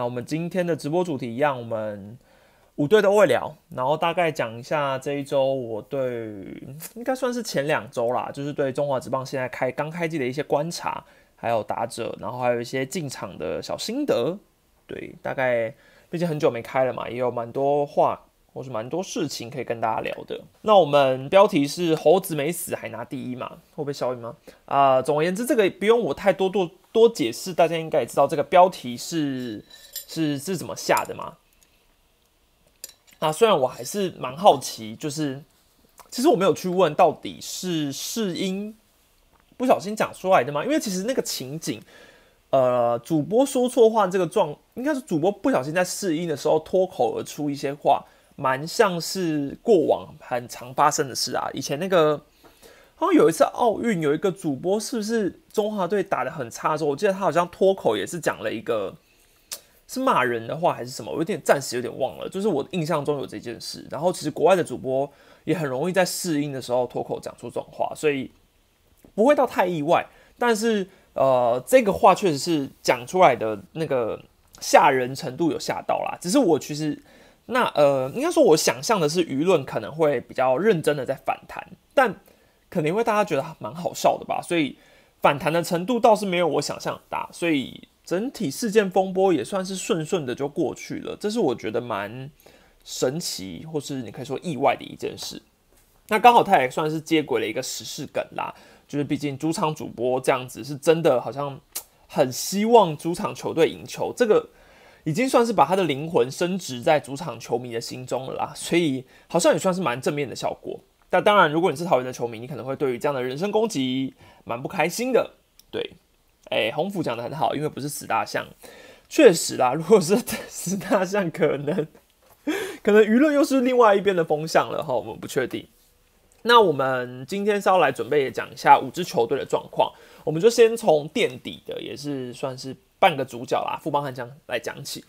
那我们今天的直播主题一样，我们五队都会聊，然后大概讲一下这一周我对应该算是前两周啦，就是对中华职棒现在开刚开季的一些观察，还有打者，然后还有一些进场的小心得。对，大概毕竟很久没开了嘛，也有蛮多话或是蛮多事情可以跟大家聊的。那我们标题是猴子没死还拿第一嘛，会不会消音吗？啊，总而言之，这个不用我太多多多解释，大家应该也知道这个标题是是是怎么下的吗。那虽然我还是蛮好奇，就是其实我没有去问到底是试音不小心讲出来的吗？因为其实那个情景。呃，主播说错话这个状，应该是主播不小心在试音的时候脱口而出一些话，蛮像是过往很常发生的事啊。以前那个好像有一次奥运，有一个主播是不是中华队打的很差的时候，我记得他好像脱口也是讲了一个是骂人的话还是什么，我有点暂时有点忘了。就是我印象中有这件事。然后其实国外的主播也很容易在试音的时候脱口讲出这种话，所以不会到太意外，但是。呃，这个话确实是讲出来的那个吓人程度有吓到啦。只是我其实那呃，应该说我想象的是舆论可能会比较认真的在反弹，但可能因为大家觉得蛮好笑的吧，所以反弹的程度倒是没有我想象大，所以整体事件风波也算是顺顺的就过去了。这是我觉得蛮神奇，或是你可以说意外的一件事。那刚好他也算是接轨了一个时事梗啦。就是毕竟主场主播这样子是真的，好像很希望主场球队赢球，这个已经算是把他的灵魂升值在主场球迷的心中了啦，所以好像也算是蛮正面的效果。但当然，如果你是桃园的球迷，你可能会对于这样的人身攻击蛮不开心的。对，哎，洪福讲的很好，因为不是死大象，确实啦，如果是 死大象，可能可能舆论又是另外一边的风向了哈，我们不确定。那我们今天是要来准备讲一下五支球队的状况，我们就先从垫底的，也是算是半个主角啦，富邦悍将来讲起。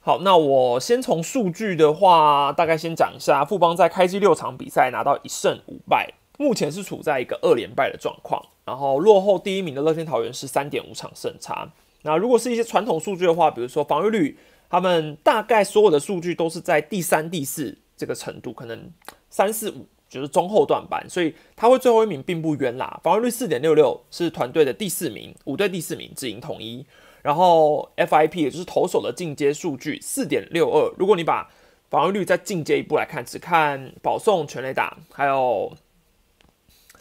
好，那我先从数据的话，大概先讲一下，富邦在开机六场比赛拿到一胜五败，目前是处在一个二连败的状况，然后落后第一名的乐天桃园是三点五场胜差。那如果是一些传统数据的话，比如说防御率，他们大概所有的数据都是在第三、第四这个程度，可能三四五。就是中后段班，所以他会最后一名并不冤啦。防御率四点六六是团队的第四名，五队第四名，只赢统一。然后 FIP 也就是投手的进阶数据四点六二。如果你把防御率再进阶一步来看，只看保送、全垒打还有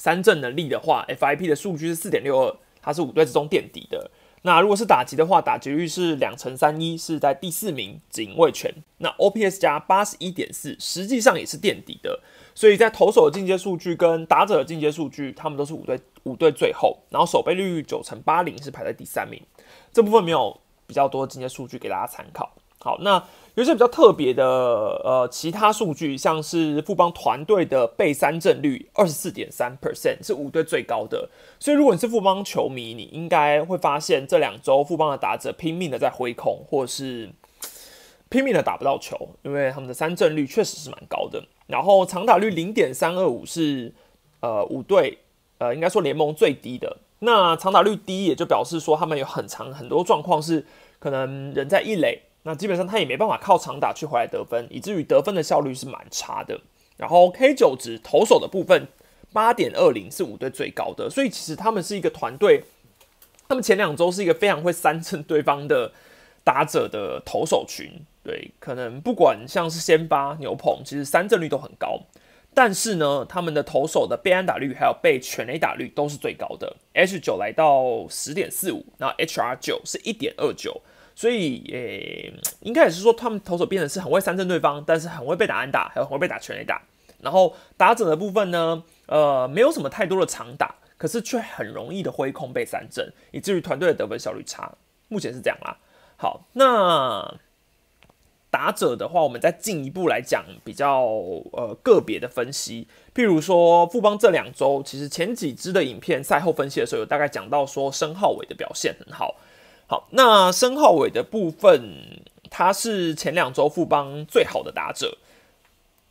三振能力的话，FIP 的数据是四点六二，它是五队之中垫底的。那如果是打击的话，打击率是两成三一，是在第四名，警卫权。那 OPS 加八十一点四，实际上也是垫底的。所以在投手的进阶数据跟打者的进阶数据，他们都是五队五队最后，然后守备率九成八零是排在第三名。这部分没有比较多的进阶数据给大家参考。好，那有些比较特别的呃其他数据，像是富邦团队的被三振率二十四点三 percent 是五队最高的。所以如果你是富邦球迷，你应该会发现这两周富邦的打者拼命的在挥空，或是拼命的打不到球，因为他们的三振率确实是蛮高的。然后长打率零点三二五是呃五队呃应该说联盟最低的。那长打率低也就表示说他们有很长很多状况是可能人在一垒，那基本上他也没办法靠长打去回来得分，以至于得分的效率是蛮差的。然后 K 九值投手的部分八点二零是五队最高的，所以其实他们是一个团队，他们前两周是一个非常会三振对方的打者的投手群。对，可能不管像是先发牛棚，其实三振率都很高，但是呢，他们的投手的被安打率还有被全垒打率都是最高的，H 九来到十点四五，那 HR 九是一点二九，所以诶，应该也是说他们投手变成是很会三振对方，但是很会被打安打，还有很会被打全垒打，然后打者的部分呢，呃，没有什么太多的长打，可是却很容易的挥空被三振，以至于团队的得分效率差，目前是这样啦。好，那。打者的话，我们再进一步来讲比较呃个别的分析，譬如说富邦这两周，其实前几支的影片赛后分析的时候，有大概讲到说申浩伟的表现很好。好，那申浩伟的部分，他是前两周富邦最好的打者，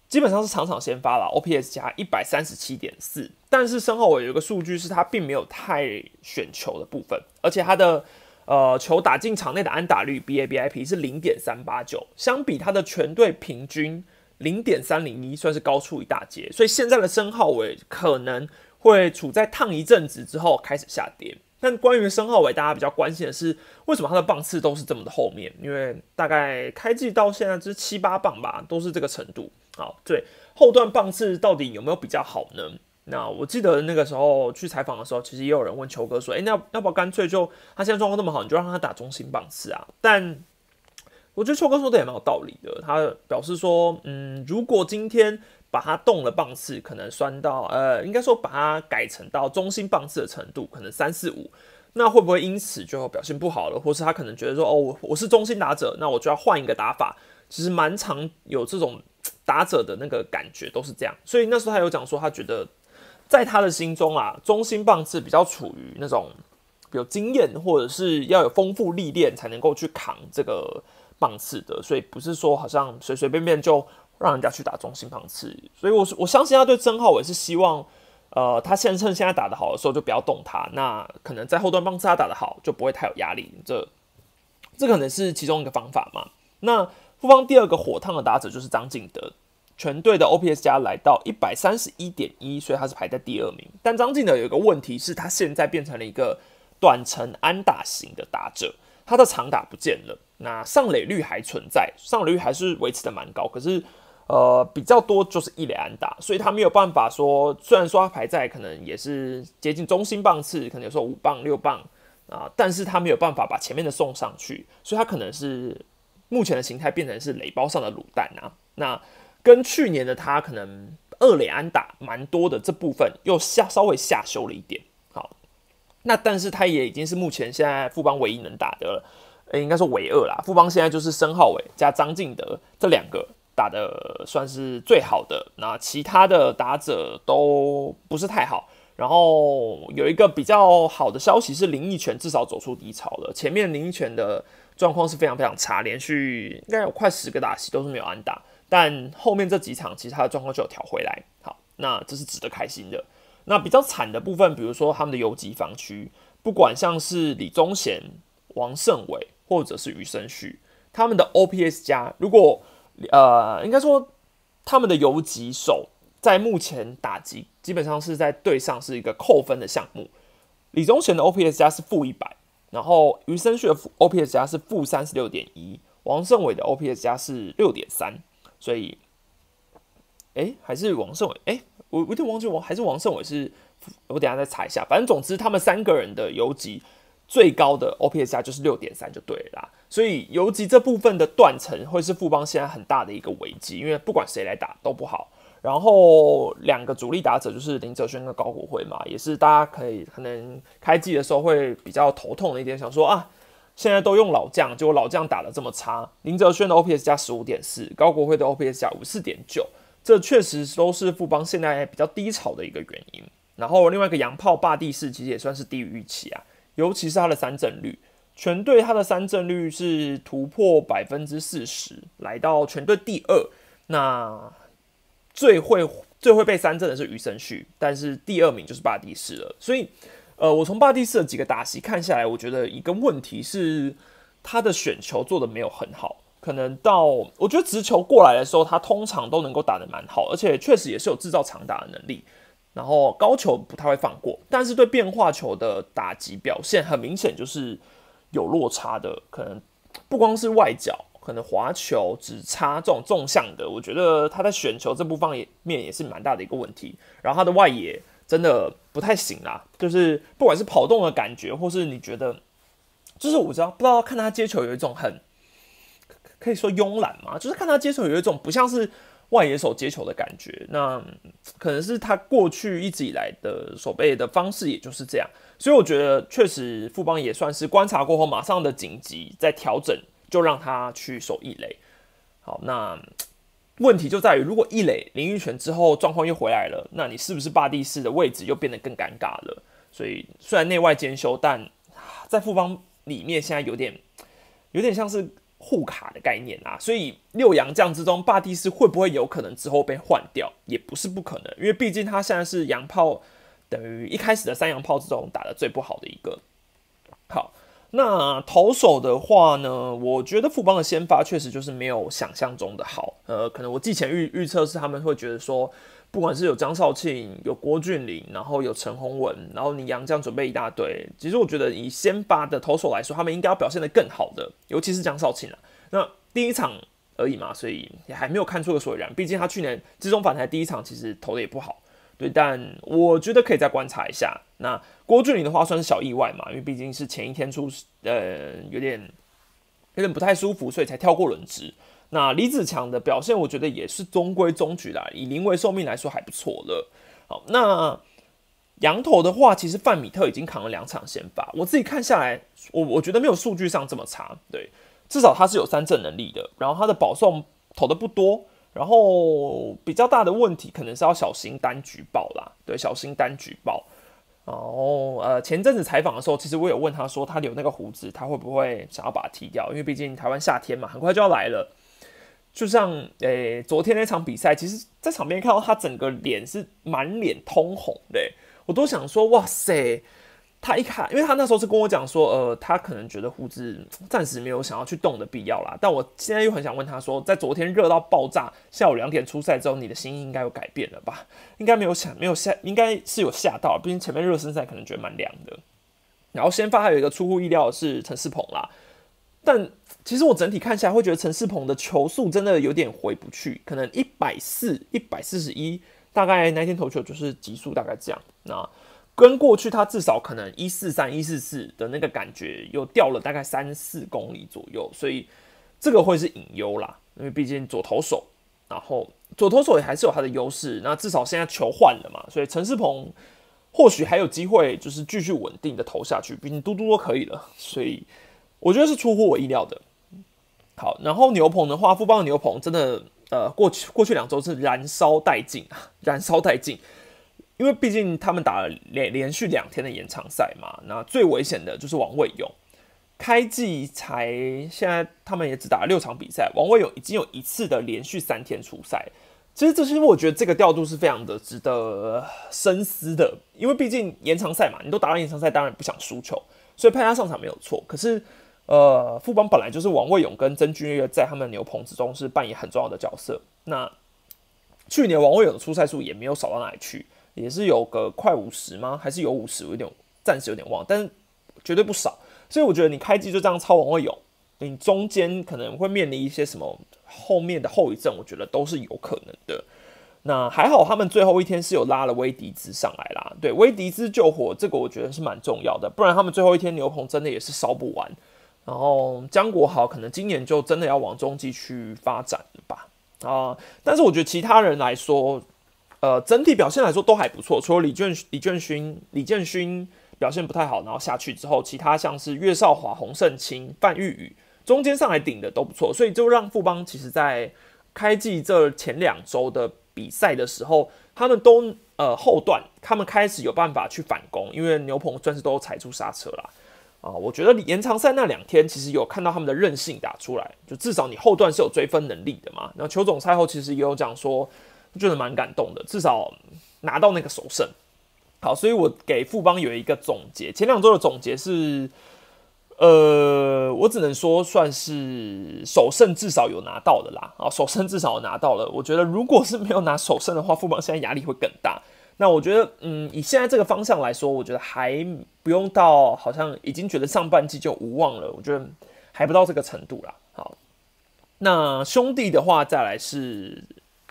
基本上是场场先发了，OPS 加一百三十七点四。但是申浩伟有一个数据是他并没有太选球的部分，而且他的。呃，球打进场内的安打率 BABIP 是零点三八九，相比他的全队平均零点三零一，算是高出一大截。所以现在的申浩伟可能会处在烫一阵子之后开始下跌。但关于申浩伟，大家比较关心的是，为什么他的棒次都是这么的后面？因为大概开季到现在是七八棒吧，都是这个程度。好，对，后段棒次到底有没有比较好呢？那我记得那个时候去采访的时候，其实也有人问球哥说：“哎，那要不要干脆就他现在状况那么好，你就让他打中心棒次啊？”但我觉得球哥说的也蛮有道理的。他表示说：“嗯，如果今天把他动了棒次，可能酸到呃，应该说把它改成到中心棒次的程度，可能三四五，那会不会因此就表现不好了？或是他可能觉得说：哦，我我是中心打者，那我就要换一个打法？其实蛮常有这种打者的那个感觉，都是这样。所以那时候他有讲说，他觉得。”在他的心中啊，中心棒次比较处于那种有经验或者是要有丰富历练才能够去扛这个棒次的，所以不是说好像随随便便就让人家去打中心棒次。所以我我相信他对曾浩伟是希望，呃，他现在趁现在打得好的时候就不要动他，那可能在后段棒次他打得好就不会太有压力。这这可能是其中一个方法嘛。那复方第二个火烫的打者就是张敬德。全队的 OPS 加来到一百三十一点一，所以他是排在第二名。但张敬德有一个问题是，他现在变成了一个短程安打型的打者，他的长打不见了，那上垒率还存在，上垒率还是维持的蛮高，可是呃比较多就是一垒安打，所以他没有办法说，虽然说他排在可能也是接近中心棒次，可能有时候五棒六棒啊，但是他没有办法把前面的送上去，所以他可能是目前的形态变成是垒包上的卤蛋啊，那。跟去年的他可能二垒安打蛮多的这部分又下稍微下修了一点，好，那但是他也已经是目前现在富邦唯一能打的了，呃，应该说唯二啦。富邦现在就是申浩伟加张敬德这两个打的算是最好的，那其他的打者都不是太好。然后有一个比较好的消息是林奕泉至少走出低潮了，前面林奕泉的状况是非常非常差，连续应该有快十个打席都是没有安打。但后面这几场，其他的状况就有调回来。好，那这是值得开心的。那比较惨的部分，比如说他们的游击防区，不管像是李宗贤、王胜伟，或者是余生旭，他们的 OPS 加，如果呃，应该说他们的游击手在目前打击基本上是在队上是一个扣分的项目。李宗贤的 OPS 加是负一百，然后余生旭的 OPS 加是负三十六点一，王胜伟的 OPS 加是六点三。所以，哎，还是王胜伟，哎，我我有点忘记，我还是王胜伟是，我等下再查一下。反正总之，他们三个人的游击最高的 OPS 加就是六点三就对啦。所以游击这部分的断层会是富邦现在很大的一个危机，因为不管谁来打都不好。然后两个主力打者就是林哲轩跟高国辉嘛，也是大家可以可能开季的时候会比较头痛的一点，想说啊。现在都用老将，结果老将打的这么差。林哲轩的 OPS 加十五点四，高国辉的 OPS 加五四点九，这确实都是富邦现在比较低潮的一个原因。然后另外一个洋炮霸地士其实也算是低于预期啊，尤其是他的三振率，全队他的三振率是突破百分之四十，来到全队第二。那最会最会被三振的是余生旭，但是第二名就是霸地士了，所以。呃，我从巴蒂斯的几个打席看下来，我觉得一个问题是他的选球做的没有很好。可能到我觉得直球过来的时候，他通常都能够打得蛮好，而且确实也是有制造长打的能力。然后高球不太会放过，但是对变化球的打击表现很明显就是有落差的。可能不光是外角，可能滑球、直插这种纵向的，我觉得他在选球这部分面也是蛮大的一个问题。然后他的外野。真的不太行啦，就是不管是跑动的感觉，或是你觉得，就是我知道不知道看他接球有一种很可以说慵懒嘛，就是看他接球有一种不像是外野手接球的感觉。那可能是他过去一直以来的守备的方式，也就是这样。所以我觉得确实富邦也算是观察过后，马上的紧急在调整，就让他去守一垒。好，那。问题就在于，如果一垒林育权之后状况又回来了，那你是不是霸地士的位置又变得更尴尬了？所以虽然内外兼修，但在富邦里面现在有点有点像是护卡的概念啊。所以六洋将之中，霸地士会不会有可能之后被换掉，也不是不可能，因为毕竟他现在是洋炮，等于一开始的三洋炮之中打的最不好的一个。好。那投手的话呢，我觉得富邦的先发确实就是没有想象中的好。呃，可能我之前预预测是他们会觉得说，不管是有张少庆、有郭俊林，然后有陈宏文，然后你杨将准备一大堆。其实我觉得以先发的投手来说，他们应该要表现的更好的，尤其是张少庆啊。那第一场而已嘛，所以也还没有看出个所以然。毕竟他去年集中反台第一场其实投的也不好。对，但我觉得可以再观察一下。那郭俊林的话算是小意外嘛，因为毕竟是前一天出，呃，有点有点不太舒服，所以才跳过轮值。那李子强的表现，我觉得也是中规中矩啦，以临危受命来说还不错了。好，那羊头的话，其实范米特已经扛了两场先发，我自己看下来，我我觉得没有数据上这么差。对，至少他是有三振能力的，然后他的保送投的不多。然后比较大的问题可能是要小心单举报啦，对，小心单举报。然后呃，前阵子采访的时候，其实我有问他说，他留那个胡子，他会不会想要把它剃掉？因为毕竟台湾夏天嘛，很快就要来了。就像诶，昨天那场比赛，其实在场边看到他整个脸是满脸通红的，我都想说，哇塞。他一看，因为他那时候是跟我讲说，呃，他可能觉得胡子暂时没有想要去动的必要啦。但我现在又很想问他说，在昨天热到爆炸，下午两点出赛之后，你的心应该有改变了吧？应该没有想，没有吓，应该是有吓到。毕竟前面热身赛可能觉得蛮凉的。然后先发还有一个出乎意料的是陈世鹏啦，但其实我整体看下来会觉得陈世鹏的球速真的有点回不去，可能一百四、一百四十一，大概那天投球就是极速大概这样。那跟过去他至少可能一四三一四四的那个感觉又掉了大概三四公里左右，所以这个会是隐忧啦。因为毕竟左投手，然后左投手也还是有他的优势。那至少现在球换了嘛，所以陈世鹏或许还有机会，就是继续稳定的投下去。毕竟嘟嘟都可以了，所以我觉得是出乎我意料的。好，然后牛棚的话，富邦的牛棚真的呃，过去过去两周是燃烧殆尽啊，燃烧殆尽。因为毕竟他们打了连连续两天的延长赛嘛，那最危险的就是王卫勇，开季才现在他们也只打了六场比赛，王卫勇已经有一次的连续三天出赛，其实这些我觉得这个调度是非常的值得深思的，因为毕竟延长赛嘛，你都打了延长赛，当然不想输球，所以派他上场没有错。可是呃，副帮本来就是王卫勇跟曾俊岳在他们牛棚之中是扮演很重要的角色，那去年王卫勇的出赛数也没有少到哪里去。也是有个快五十吗？还是有五十？我有点暂时有点忘，但是绝对不少。所以我觉得你开机就这样超王卫勇，你中间可能会面临一些什么后面的后遗症，我觉得都是有可能的。那还好，他们最后一天是有拉了威迪兹上来啦。对，威迪兹救火这个我觉得是蛮重要的，不然他们最后一天牛棚真的也是烧不完。然后江国豪可能今年就真的要往中继去发展了吧？啊，但是我觉得其他人来说。呃，整体表现来说都还不错，除了李建李建勋李建勋表现不太好，然后下去之后，其他像是岳少华、洪胜清、范玉宇中间上来顶的都不错，所以就让富邦其实在开季这前两周的比赛的时候，他们都呃后段他们开始有办法去反攻，因为牛棚算是都踩住刹车了啊。我觉得延长赛那两天其实有看到他们的韧性打出来，就至少你后段是有追分能力的嘛。然后邱总赛后其实也有讲说。觉得蛮感动的，至少拿到那个首胜。好，所以我给富邦有一个总结。前两周的总结是，呃，我只能说算是首胜至少有拿到的啦。啊，首胜至少拿到了。我觉得如果是没有拿首胜的话，富邦现在压力会更大。那我觉得，嗯，以现在这个方向来说，我觉得还不用到好像已经觉得上半季就无望了。我觉得还不到这个程度啦。好，那兄弟的话，再来是。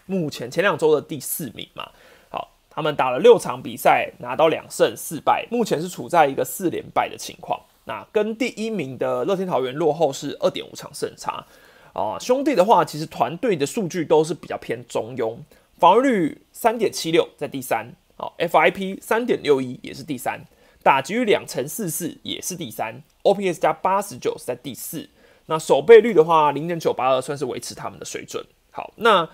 目前前两周的第四名嘛，好，他们打了六场比赛，拿到两胜四败，目前是处在一个四连败的情况。那跟第一名的乐天桃园落后是二点五场胜差啊。兄弟的话，其实团队的数据都是比较偏中庸，防御率三点七六在第三，好，FIP 三点六一也是第三，打击率两成四四也是第三，OPS 加八十九是在第四。那守备率的话，零点九八二算是维持他们的水准。好，那。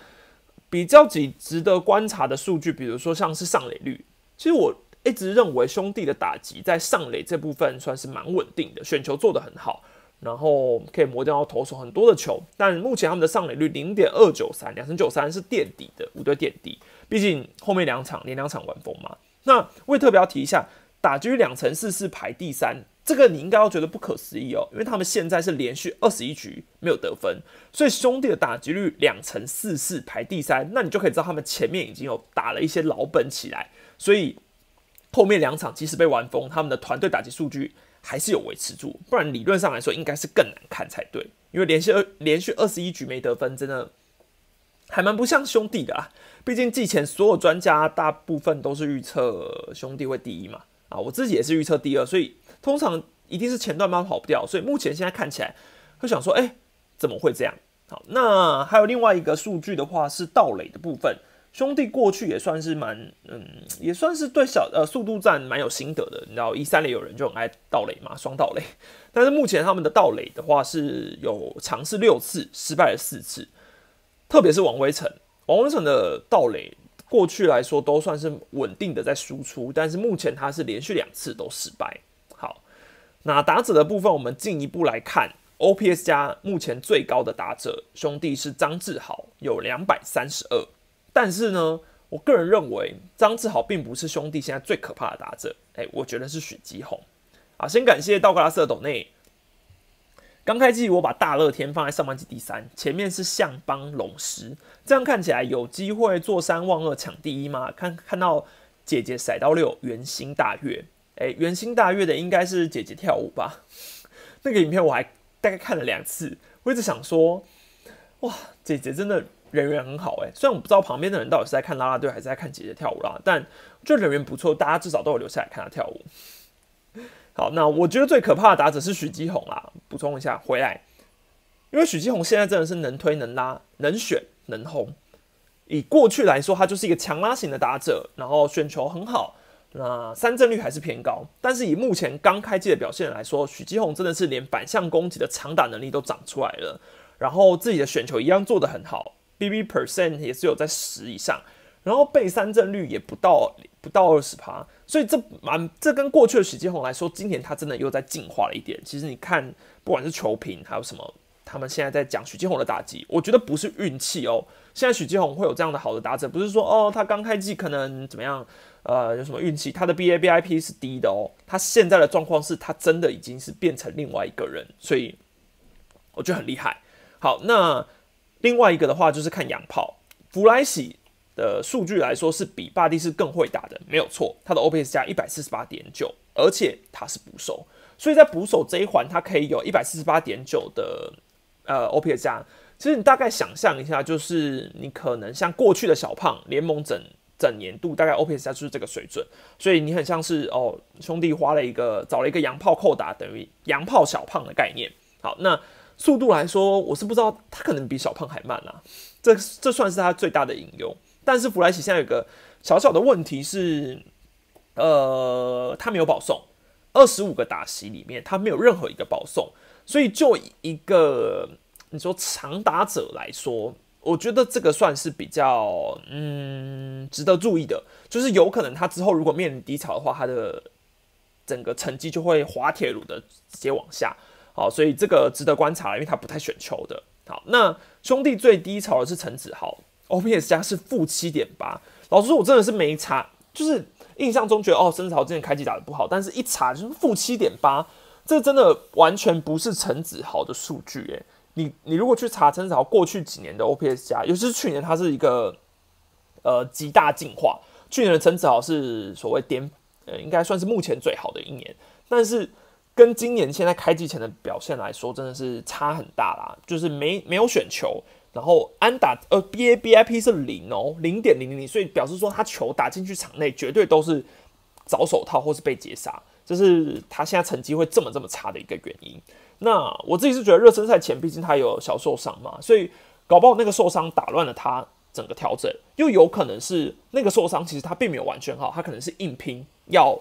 比较几值得观察的数据，比如说像是上垒率，其实我一直认为兄弟的打击在上垒这部分算是蛮稳定的，选球做得很好，然后可以磨掉投手很多的球。但目前他们的上垒率零点二九三，两成九三是垫底的，五队垫底。毕竟后面两场连两场完封嘛。那我也特别要提一下，打击两成四四排第三，这个你应该要觉得不可思议哦，因为他们现在是连续二十一局没有得分，所以兄弟的打击率两成四四排第三，那你就可以知道他们前面已经有打了一些老本起来，所以后面两场即使被玩疯，他们的团队打击数据还是有维持住，不然理论上来说应该是更难看才对，因为连续二连续二十一局没得分，真的还蛮不像兄弟的啊，毕竟季前所有专家大部分都是预测兄弟会第一嘛，啊，我自己也是预测第二，所以。通常一定是前段班跑不掉，所以目前现在看起来会想说，哎，怎么会这样？好，那还有另外一个数据的话是盗垒的部分，兄弟过去也算是蛮，嗯，也算是对小呃速度战蛮有心得的。你知道一三垒有人就很爱盗垒嘛，双盗垒。但是目前他们的盗垒的话是有尝试六次，失败了四次，特别是王威成，王威成的盗垒过去来说都算是稳定的在输出，但是目前他是连续两次都失败。好那打者的部分，我们进一步来看，OPS 加目前最高的打者兄弟是张志豪，有两百三十二。但是呢，我个人认为张志豪并不是兄弟现在最可怕的打者。哎，我觉得是许基宏。啊，先感谢道格拉斯的斗内。刚开季我把大乐天放在上半季第三，前面是象邦龙狮，这样看起来有机会坐三望二抢第一吗？看看到姐姐甩到六，圆心大悦。哎，圆心大悦的应该是姐姐跳舞吧？那个影片我还大概看了两次，我一直想说，哇，姐姐真的人缘很好哎。虽然我不知道旁边的人到底是在看啦啦队还是在看姐姐跳舞啦，但就人缘不错，大家至少都有留下来看她跳舞。好，那我觉得最可怕的打者是许基宏啦。补充一下，回来，因为许基宏现在真的是能推能拉能选能轰。以过去来说，他就是一个强拉型的打者，然后选球很好。那三振率还是偏高，但是以目前刚开季的表现来说，许基宏真的是连反向攻击的长打能力都长出来了，然后自己的选球一样做得很好，BB percent 也是有在十以上，然后被三振率也不到不到二十趴，所以这蛮这跟过去的许基宏来说，今年他真的又在进化了一点。其实你看，不管是球评还有什么，他们现在在讲许基宏的打击，我觉得不是运气哦。现在许基宏会有这样的好的打者，不是说哦他刚开季可能怎么样。呃，有什么运气？他的 B A B I P 是低的哦。他现在的状况是他真的已经是变成另外一个人，所以我觉得很厉害。好，那另外一个的话就是看洋炮弗莱喜的数据来说，是比巴蒂斯更会打的，没有错。他的 O P S 加一百四十八点九，而且他是捕手，所以在捕手这一环，他可以有一百四十八点九的呃 O P S 加。其实你大概想象一下，就是你可能像过去的小胖联盟整。整年度大概 OPS 加就是这个水准，所以你很像是哦，兄弟花了一个找了一个洋炮扣打，等于洋炮小胖的概念。好，那速度来说，我是不知道他可能比小胖还慢啊，这这算是他最大的隐忧。但是弗莱奇现在有个小小的问题是，呃，他没有保送，二十五个打席里面他没有任何一个保送，所以就一个你说长打者来说。我觉得这个算是比较嗯值得注意的，就是有可能他之后如果面临低潮的话，他的整个成绩就会滑铁卢的直接往下。好，所以这个值得观察，因为他不太选球的。好，那兄弟最低潮的是陈子豪，OPS 加是负七点八。老实说，我真的是没查，就是印象中觉得哦，陈子豪之前开机打的不好，但是一查就是负七点八，这真的完全不是陈子豪的数据诶。你你如果去查陈子豪过去几年的 OPS 加，尤其是去年，它是一个呃极大进化。去年的陈子豪是所谓巅，呃，应该算是目前最好的一年。但是跟今年现在开季前的表现来说，真的是差很大啦。就是没没有选球，然后安打呃 BABIP 是零哦，零点零零零，所以表示说他球打进去场内绝对都是找手套或是被截杀，这是他现在成绩会这么这么差的一个原因。那我自己是觉得热身赛前，毕竟他有小受伤嘛，所以搞不好那个受伤打乱了他整个调整，又有可能是那个受伤其实他并没有完全好，他可能是硬拼要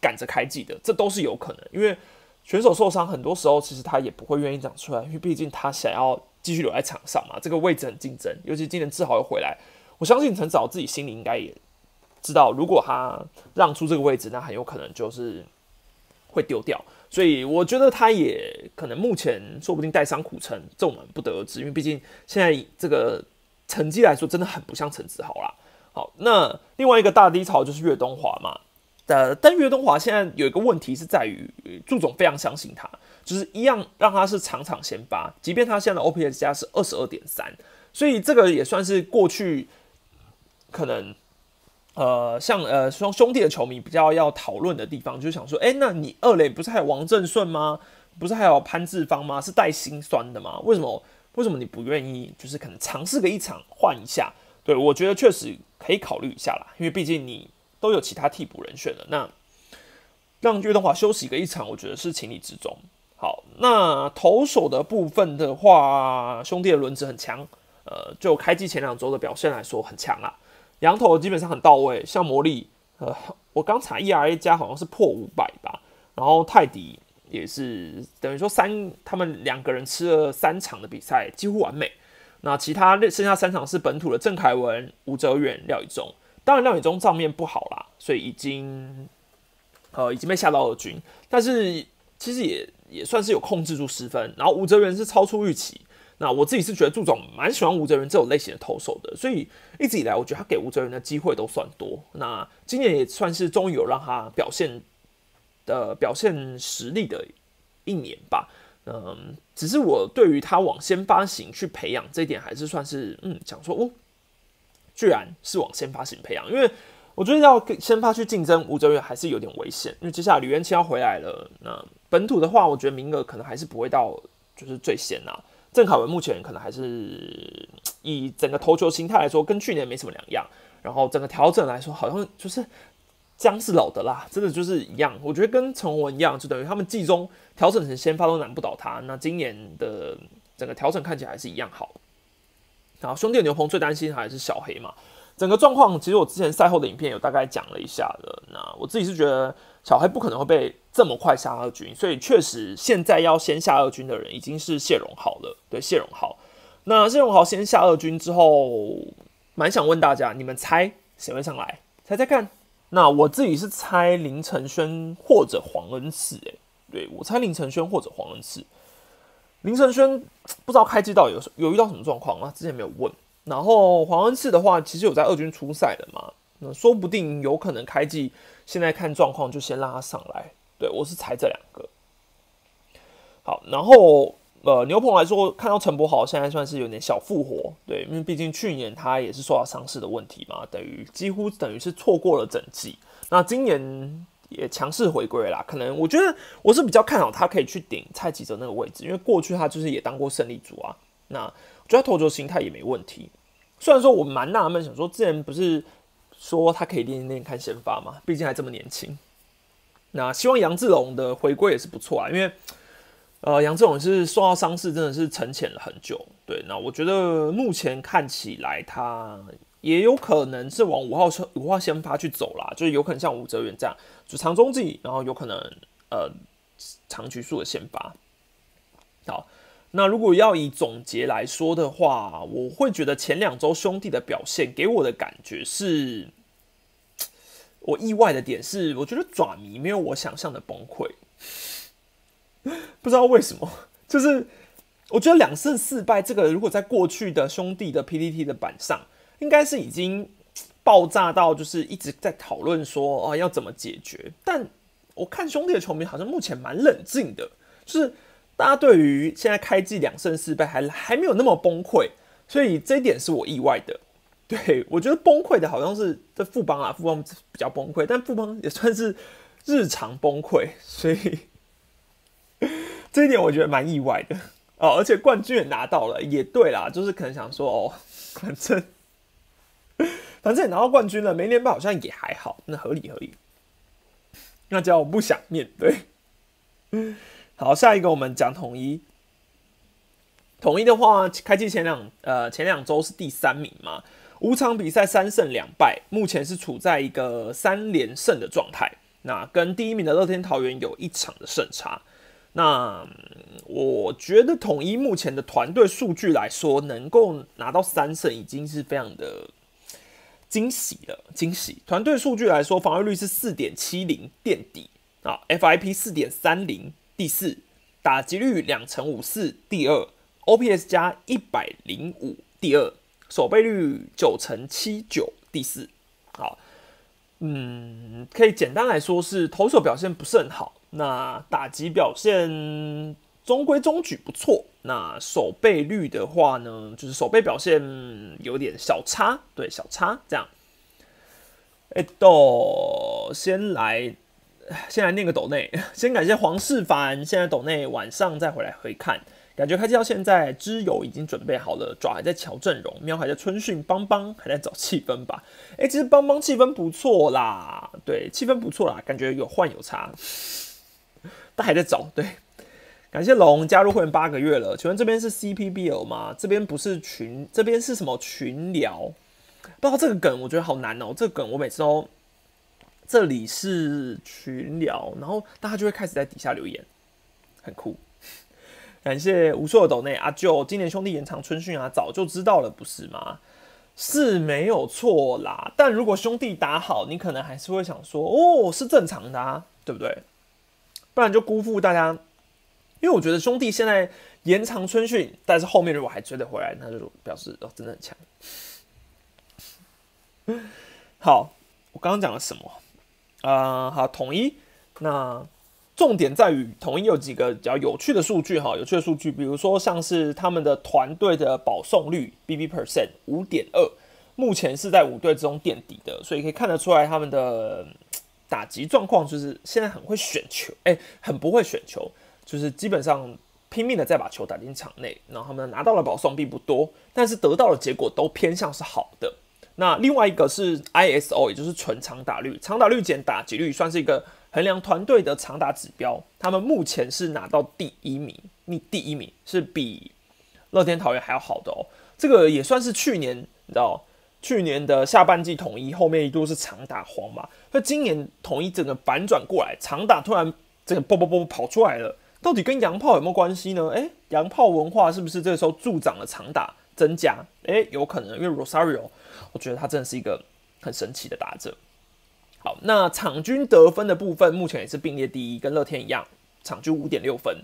赶着开季的，这都是有可能。因为选手受伤很多时候其实他也不会愿意讲出来，因为毕竟他想要继续留在场上嘛，这个位置很竞争，尤其今年志豪又回来，我相信陈子豪自己心里应该也知道，如果他让出这个位置，那很有可能就是会丢掉。所以我觉得他也可能目前说不定带伤苦撑，这我们不得而知，因为毕竟现在这个成绩来说真的很不像陈子豪啦。好，那另外一个大低潮就是岳东华嘛，呃，但岳东华现在有一个问题是在于，祝总非常相信他，就是一样让他是场场先发，即便他现在的 OPS 加是二十二点三，所以这个也算是过去可能呃，像呃双兄弟的球迷比较要讨论的地方，就想说，哎，那你二垒不是还有王正顺吗？不是还有潘志芳吗？是带心酸的吗？为什么？为什么你不愿意？就是可能尝试个一场换一下？对我觉得确实可以考虑一下啦，因为毕竟你。都有其他替补人选了，那让岳东华休息个一场，我觉得是情理之中。好，那投手的部分的话，兄弟的轮子很强，呃，就开季前两周的表现来说很强啊。羊头基本上很到位，像魔力，呃，我刚查 ERA 加好像是破五百吧，然后泰迪也是等于说三，他们两个人吃了三场的比赛几乎完美。那其他剩下三场是本土的郑凯文、吴哲远、廖以忠。当然，廖宇中账面不好啦，所以已经呃已经被下到二军，但是其实也也算是有控制住失分。然后吴哲源是超出预期，那我自己是觉得祝总蛮喜欢吴哲源这种类型的投手的，所以一直以来我觉得他给吴哲源的机会都算多。那今年也算是终于有让他表现的表现实力的一年吧。嗯，只是我对于他往先发型去培养这一点，还是算是嗯想说哦。居然是往先发型培养，因为我觉得要先发去竞争吴哲源还是有点危险，因为接下来吕元清要回来了。那本土的话，我觉得名额可能还是不会到就是最先啊。郑凯文目前可能还是以整个投球形态来说，跟去年没什么两样。然后整个调整来说，好像就是姜是老的啦，真的就是一样。我觉得跟陈文一样，就等于他们季中调整成先发都难不倒他。那今年的整个调整看起来还是一样好。然后兄弟牛棚最担心还是小黑嘛，整个状况其实我之前赛后的影片有大概讲了一下的。那我自己是觉得小黑不可能会被这么快下二军，所以确实现在要先下二军的人已经是谢荣豪了。对，谢荣豪。那谢荣豪先下二军之后，蛮想问大家，你们猜谁会上来？猜猜看。那我自己是猜林承轩或者黄恩赐。诶，对我猜林承轩或者黄恩赐。林承轩 不知道开机到底有有遇到什么状况啊？之前没有问。然后黄恩赐的话，其实有在二军出赛的嘛，那说不定有可能开季，现在看状况就先拉他上来。对我是猜这两个。好，然后呃牛棚来说，看到陈柏豪现在算是有点小复活，对，因为毕竟去年他也是受到伤势的问题嘛，等于几乎等于是错过了整季。那今年。也强势回归啦，可能我觉得我是比较看好他可以去顶蔡启哲那个位置，因为过去他就是也当过胜利组啊。那我觉得投球形态也没问题。虽然说我蛮纳闷，想说之前不是说他可以练一练看先发嘛，毕竟还这么年轻。那希望杨志龙的回归也是不错啊，因为呃杨志龙是受到伤势真的是沉潜了很久。对，那我觉得目前看起来他。也有可能是往五号车五号先发去走啦，就是有可能像吴哲源这样，就长中继，然后有可能呃长局数的先发。好，那如果要以总结来说的话，我会觉得前两周兄弟的表现给我的感觉是，我意外的点是，我觉得爪迷没有我想象的崩溃，不知道为什么，就是我觉得两胜四败这个，如果在过去的兄弟的 PPT 的板上。应该是已经爆炸到，就是一直在讨论说，哦，要怎么解决？但我看兄弟的球迷好像目前蛮冷静的，就是大家对于现在开季两胜四败还还没有那么崩溃，所以这一点是我意外的。对我觉得崩溃的好像是这富邦啊，富邦比较崩溃，但富邦也算是日常崩溃，所以 这一点我觉得蛮意外的哦。而且冠军也拿到了，也对啦，就是可能想说，哦，反正。反正也拿到冠军了，没连败好像也还好，那合理合理。那叫我不想面对。好，下一个我们讲统一。统一的话，开季前两呃前两周是第三名嘛，五场比赛三胜两败，目前是处在一个三连胜的状态。那跟第一名的乐天桃园有一场的胜差。那我觉得统一目前的团队数据来说，能够拿到三胜已经是非常的。惊喜了，惊喜！团队数据来说，防御率是四点七零垫底啊，FIP 四点三零第四，打击率两成五四第二，OPS 加一百零五第二，守备率九成七九第四。好，嗯，可以简单来说是投手表现不是很好，那打击表现中规中矩不错。那守备率的话呢，就是守备表现有点小差，对，小差这样。哎，都先来，先来念个斗内，先感谢黄世凡，现在斗内晚上再回来回看，感觉开机到现在，知友已经准备好了，爪还在瞧阵容，喵还在春训，邦邦还在找气氛吧？哎，其实邦邦气氛不错啦，对，气氛不错啦，感觉有换有差，但还在找，对。感谢龙加入会员八个月了，请问这边是 CPBL 吗？这边不是群，这边是什么群聊？不知道这个梗，我觉得好难哦。这个梗我每次都，这里是群聊，然后大家就会开始在底下留言，很酷。感谢无数的抖内阿舅，今年兄弟延长春训啊，早就知道了不是吗？是没有错啦，但如果兄弟打好，你可能还是会想说，哦，是正常的啊，对不对？不然就辜负大家。因为我觉得兄弟现在延长春训，但是后面如果还追得回来，那就表示哦真的很强。好，我刚刚讲了什么？啊，好，统一。那重点在于统一有几个比较有趣的数据哈，有趣的数据，比如说像是他们的团队的保送率 BB percent 五点二，目前是在五队之中垫底的，所以可以看得出来他们的打击状况就是现在很会选球，哎，很不会选球。就是基本上拼命的在把球打进场内，然后他们拿到了保送并不多，但是得到的结果都偏向是好的。那另外一个是 ISO，也就是纯长打率，长打率减打击率，算是一个衡量团队的长打指标。他们目前是拿到第一名，你第一名是比乐天桃园还要好的哦。这个也算是去年你知道，去年的下半季统一后面一度是长打荒嘛，那今年统一整个反转过来，长打突然这个啵啵啵跑出来了。到底跟洋炮有没有关系呢？诶，洋炮文化是不是这个时候助长了长打增加？诶，有可能，因为 Rosario，我觉得他真的是一个很神奇的打者。好，那场均得分的部分目前也是并列第一，跟乐天一样，场均五点六分。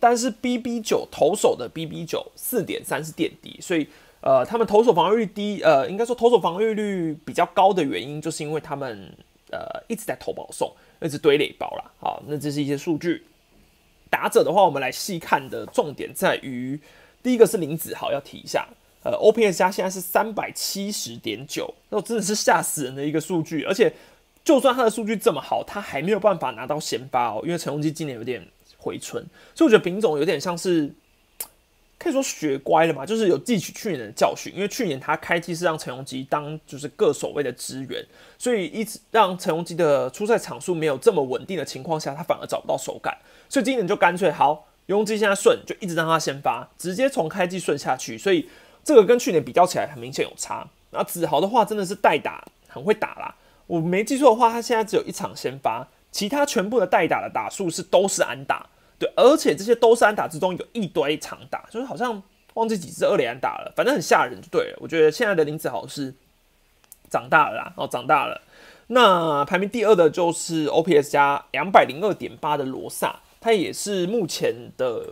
但是 BB 九投手的 BB 九四点三是垫底，所以呃，他们投手防御率低，呃，应该说投手防御率比较高的原因，就是因为他们呃一直在投保送，一直堆垒包了。好，那这是一些数据。打者的话，我们来细看的重点在于，第一个是林子豪，要提一下，呃，OPS 加现在是三百七十点九，那真的是吓死人的一个数据，而且就算他的数据这么好，他还没有办法拿到先发哦，因为陈宏基今年有点回春，所以我觉得丙种有点像是。可以说学乖了嘛，就是有汲取去年的教训，因为去年他开机是让陈荣基当就是各守卫的支援，所以一直让陈荣基的出赛场数没有这么稳定的情况下，他反而找不到手感，所以今年就干脆好，永基现在顺就一直让他先发，直接从开机顺下去，所以这个跟去年比较起来很明显有差。那子豪的话真的是代打很会打啦，我没记错的话，他现在只有一场先发，其他全部的代打的打数是都是安打。对，而且这些都是安打之中有一堆长打，就是好像忘记几支二连安打了，反正很吓人就对了。我觉得现在的林子豪是长大了啦，哦，长大了。那排名第二的就是 OPS 加两百零二点八的罗萨，他也是目前的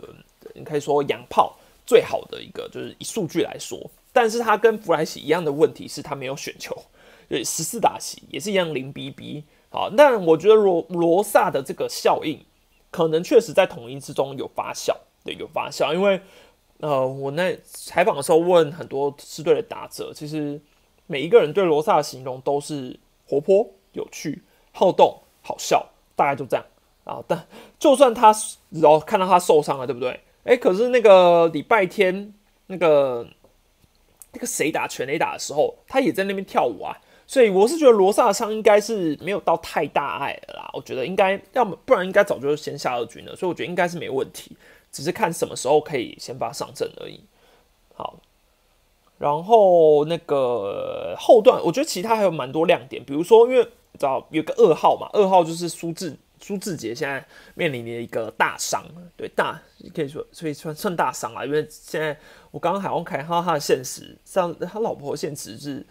你可以说洋炮最好的一个，就是以数据来说。但是他跟弗莱喜一样的问题是他没有选球，对，十四打席也是一样零 BB。好，但我觉得罗罗萨的这个效应。可能确实在统一之中有发酵，对，有发酵。因为，呃，我那采访的时候问很多狮队的打者，其实每一个人对罗萨的形容都是活泼、有趣、好动、好笑，大概就这样啊。但就算他，然后看到他受伤了，对不对？哎，可是那个礼拜天，那个那个谁打全垒打的时候，他也在那边跳舞啊。所以我是觉得罗萨的伤应该是没有到太大碍的啦，我觉得应该要么不然应该早就先下二军了，所以我觉得应该是没问题，只是看什么时候可以先发上阵而已。好，然后那个后段，我觉得其他还有蛮多亮点，比如说因为知道有个二号嘛，二号就是苏志苏志杰现在面临的一个大伤，对大可以说所以算算大伤啊，因为现在我刚刚海王看到他的现实，像他老婆现实是。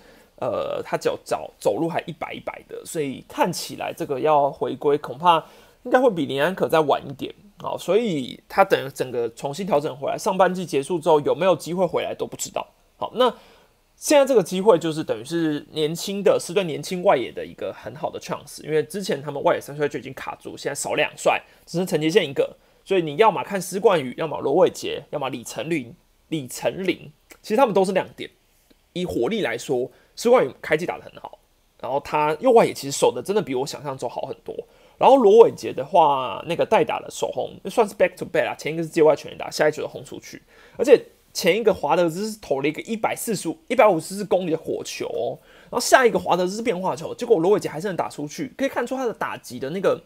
呃，他脚脚走路还一摆一摆的，所以看起来这个要回归恐怕应该会比林安可再晚一点啊，所以他等整个重新调整回来，上半季结束之后有没有机会回来都不知道。好，那现在这个机会就是等于是年轻的是对年轻外野的一个很好的尝试因为之前他们外野三帅就已经卡住，现在少两帅，只是陈杰宪一个，所以你要么看施冠宇，要么罗伟杰，要么李成林，李成林，其实他们都是亮点。以火力来说，施冠宇开季打得很好，然后他右外野其实守的真的比我想象中好很多。然后罗伟杰的话，那个代打的守轰算是 back to back 啊，前一个是界外全打，下一球的轰出去，而且前一个华德兹是投了一个一百四十五、一百五十四公里的火球，然后下一个华德兹是变化球，结果罗伟杰还是能打出去，可以看出他的打击的那个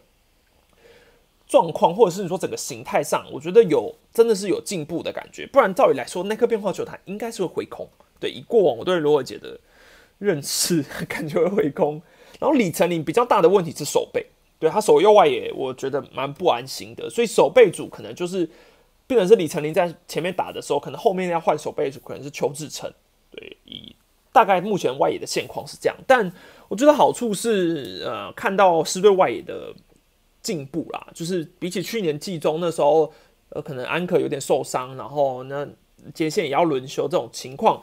状况，或者是你说整个形态上，我觉得有真的是有进步的感觉，不然照理来说，那颗变化球它应该是会回空。对，以过往我对罗伟杰的认识，感觉会回空。然后李成林比较大的问题是手背，对他手右外野，我觉得蛮不安心的。所以手背组可能就是变成是李成林在前面打的时候，可能后面要换手背组，可能是邱志成。对，以大概目前外野的现况是这样。但我觉得好处是，呃，看到狮队外野的进步啦，就是比起去年季中那时候，呃，可能安可有点受伤，然后那接线也要轮休这种情况。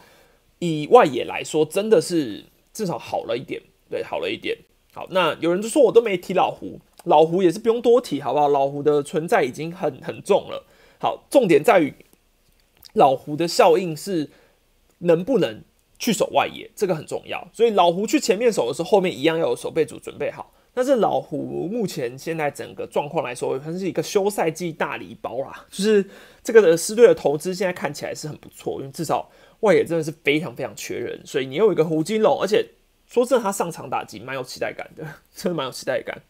以外野来说，真的是至少好了一点，对，好了一点。好，那有人就说我都没提老胡，老胡也是不用多提，好不好？老胡的存在已经很很重了。好，重点在于老胡的效应是能不能去守外野，这个很重要。所以老胡去前面守的时候，后面一样要有守备组准备好。但是老胡目前现在整个状况来说，它是一个休赛季大礼包啦，就是这个的狮队的投资现在看起来是很不错，因为至少。外野真的是非常非常缺人，所以你有一个胡金龙，而且说真的，他上场打击蛮有期待感的，真的蛮有期待感。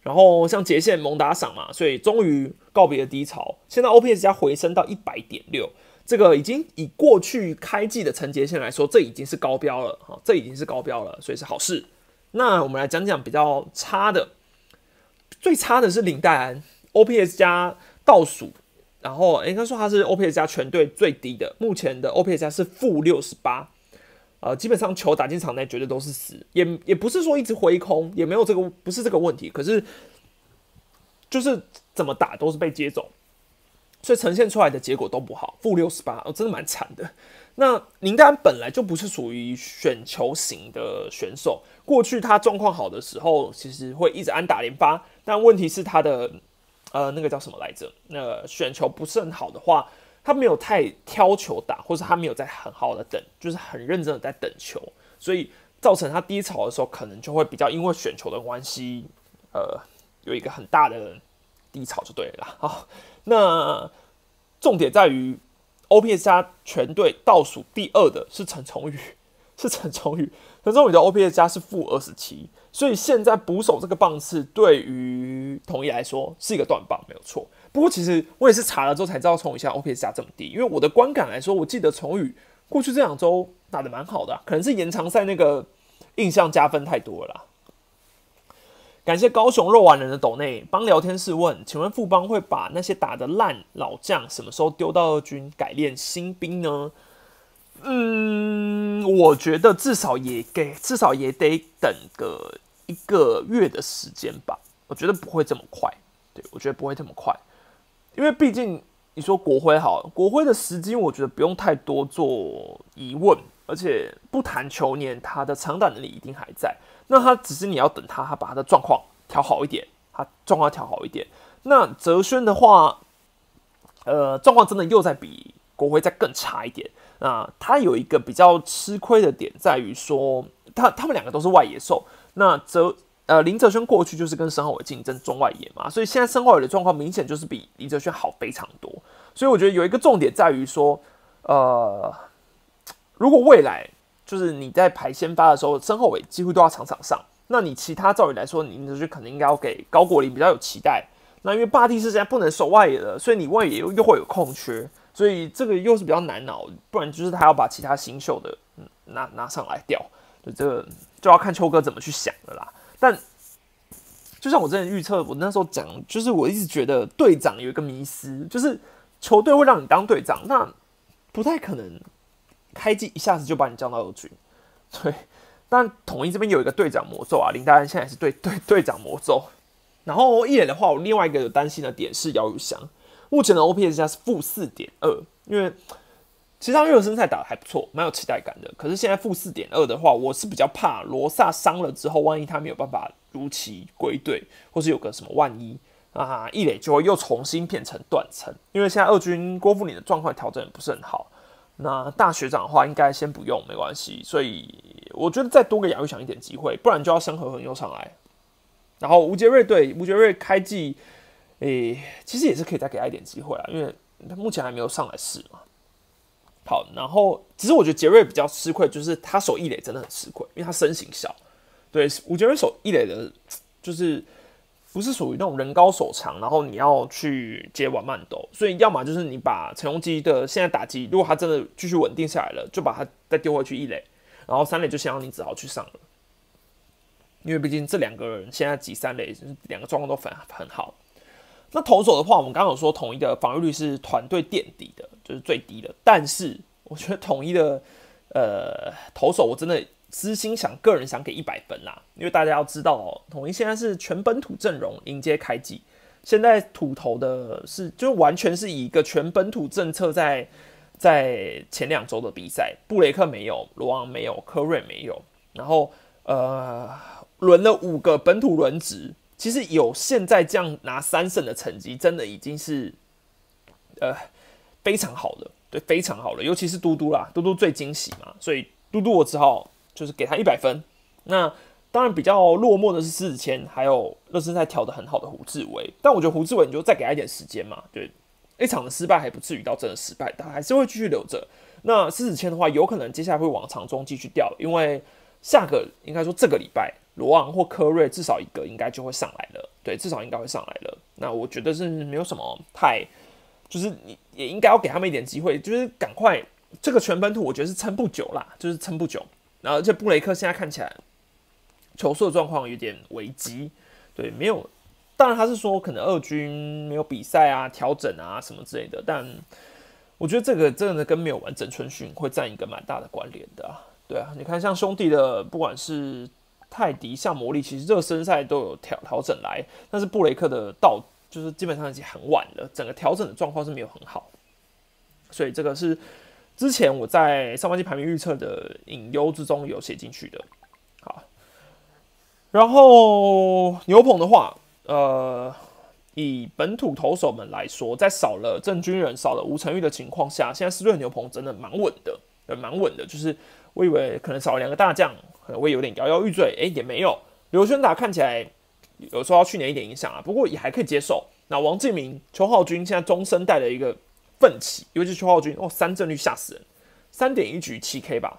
然后像杰线猛打赏嘛，所以终于告别了低潮。现在 OPS 加回升到一百点六，这个已经以过去开季的陈杰线来说，这已经是高标了哈，这已经是高标了，所以是好事。那我们来讲讲比较差的，最差的是林黛安，OPS 加倒数。然后应该说他是 OPS 加全队最低的，目前的 OPS 加是负六十八，呃，基本上球打进场内绝对都是死，也也不是说一直挥空，也没有这个不是这个问题，可是就是怎么打都是被接走，所以呈现出来的结果都不好，负六十八，哦，真的蛮惨的。那林丹本来就不是属于选球型的选手，过去他状况好的时候，其实会一直安打连发，但问题是他的。呃，那个叫什么来着？那选球不是很好的话，他没有太挑球打，或者他没有在很好的等，就是很认真的在等球，所以造成他低潮的时候，可能就会比较因为选球的关系，呃，有一个很大的低潮就对了。好，那重点在于 OPS 加全队倒数第二的是陈崇宇，是陈崇宇，陈崇宇的 OPS 加是负二十七。所以现在捕手这个棒次对于统一来说是一个断棒，没有错。不过其实我也是查了之后才知道崇宇现在 OPS 加这么低，因为我的观感来说，我记得崇宇过去这两周打的蛮好的，可能是延长赛那个印象加分太多了。感谢高雄肉丸人的斗内帮聊天室问，请问富邦会把那些打的烂老将什么时候丢到二军改练新兵呢？嗯，我觉得至少也给，至少也得等个一个月的时间吧。我觉得不会这么快，对我觉得不会这么快，因为毕竟你说国徽好，国徽的时机，我觉得不用太多做疑问，而且不谈球年，他的长打能力一定还在。那他只是你要等他，他把他的状况调好一点，他状况调好一点。那哲轩的话，呃，状况真的又在比国徽再更差一点。那他有一个比较吃亏的点，在于说他他们两个都是外野兽。那泽呃林哲轩过去就是跟申浩伟竞争中外野嘛，所以现在申浩伟的状况明显就是比林哲轩好非常多。所以我觉得有一个重点在于说，呃，如果未来就是你在排先发的时候，申浩伟几乎都要场场上，那你其他照理来说，林哲轩可能应该要给高国林比较有期待。那因为霸地是现在不能守外野的，所以你外野又又会有空缺。所以这个又是比较难熬，不然就是他要把其他新秀的嗯拿拿上来调，就这个就要看秋哥怎么去想的啦。但就像我之前预测，我那时候讲，就是我一直觉得队长有一个迷思，就是球队会让你当队长，那不太可能开季一下子就把你降到二军。对，但统一这边有一个队长魔咒啊，林大安现在是队队队长魔咒。然后一垒的话，我另外一个有担心的点是姚宇翔。目前的 OPS 加是负四点二，因为其实他热身赛打的还不错，蛮有期待感的。可是现在负四点二的话，我是比较怕罗萨伤了之后，万一他没有办法如期归队，或是有个什么万一啊，一垒就会又重新变成断层。因为现在二军郭富林的状况调整也不是很好。那大学长的话，应该先不用，没关系。所以我觉得再多给亚玉翔一点机会，不然就要生和恒又上来。然后吴杰瑞对吴杰瑞开季，诶，其实也是可以再给他一点机会啊，因为他目前还没有上来试嘛。好，然后其实我觉得杰瑞比较吃亏，就是他守一垒真的很吃亏，因为他身形小。对，吴杰瑞守一垒的，就是不是属于那种人高手长，然后你要去接完慢斗，所以要么就是你把陈荣基的现在打击，如果他真的继续稳定下来了，就把他再丢回去一垒，然后三垒就先让你只好去上了，因为毕竟这两个人现在挤三垒，两个状况都很很好。那投手的话，我们刚刚有说统一的防御率是团队垫底的，就是最低的。但是我觉得统一的呃投手，我真的私心想，个人想给一百分啦。因为大家要知道哦，统一现在是全本土阵容迎接开季，现在土投的是就完全是以一个全本土政策在在前两周的比赛，布雷克没有，罗昂没有，科瑞没有，然后呃轮了五个本土轮值。其实有现在这样拿三胜的成绩，真的已经是呃非常好的，对，非常好了。尤其是嘟嘟啦，嘟嘟最惊喜嘛，所以嘟嘟我只好就是给他一百分。那当然比较落寞的是狮子谦，还有热身赛调的很好的胡志伟。但我觉得胡志伟你就再给他一点时间嘛，对，一场的失败还不至于到真的失败，他还是会继续留着。那狮子谦的话，有可能接下来会往场中继续掉，因为下个应该说这个礼拜。罗昂或科瑞至少一个应该就会上来了，对，至少应该会上来了。那我觉得是没有什么太，就是你也应该要给他们一点机会，就是赶快这个全本土，我觉得是撑不久啦，就是撑不久。然后而且布雷克现在看起来球速的状况有点危机，对，没有。当然他是说可能二军没有比赛啊、调整啊什么之类的，但我觉得这个真的跟没有完整春训会占一个蛮大的关联的。对啊，你看像兄弟的不管是。泰迪像魔力，其实热身赛都有调调整来，但是布雷克的到就是基本上已经很晚了，整个调整的状况是没有很好，所以这个是之前我在上半季排名预测的隐忧之中有写进去的。好，然后牛棚的话，呃，以本土投手们来说，在少了郑军人、少了吴成玉的情况下，现在四队牛棚真的蛮稳的，蛮稳的，就是我以为可能少了两个大将。可能会有点摇摇欲坠，哎，也没有。刘轩达看起来有受到去年一点影响啊，不过也还可以接受。那王敬明、邱浩军现在中生代的一个奋起，尤其是邱浩军，哦，三振率吓死人，三点一局七 K 吧。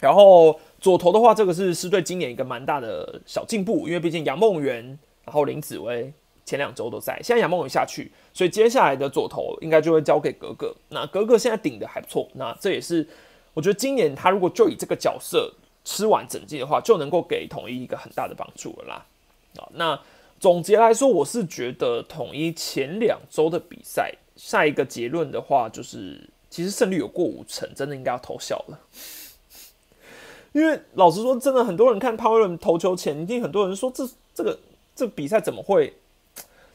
然后左投的话，这个是是对今年一个蛮大的小进步，因为毕竟杨梦圆，然后林子薇前两周都在，现在杨梦圆下去，所以接下来的左投应该就会交给格格。那格格现在顶的还不错，那这也是我觉得今年他如果就以这个角色。吃完整季的话，就能够给统一一个很大的帮助了啦。啊，那总结来说，我是觉得统一前两周的比赛，下一个结论的话，就是其实胜率有过五成，真的应该要偷笑了。因为老实说，真的很多人看 Power 投球前，一定很多人说这这个这比赛怎么会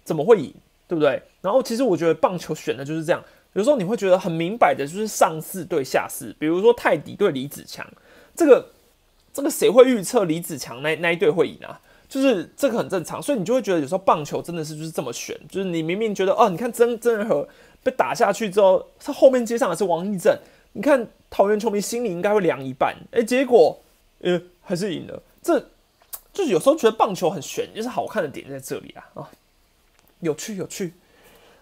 怎么会赢，对不对？然后其实我觉得棒球选的就是这样，有时候你会觉得很明摆的，就是上四对下四，比如说泰迪对李子强，这个。这个谁会预测李子强那那一队会赢啊？就是这个很正常，所以你就会觉得有时候棒球真的是就是这么悬，就是你明明觉得哦，你看曾曾仁和被打下去之后，他后面接上的是王义正，你看桃园球迷心里应该会凉一半，哎，结果呃还是赢了。这就是有时候觉得棒球很悬，就是好看的点在这里啊啊，有趣有趣。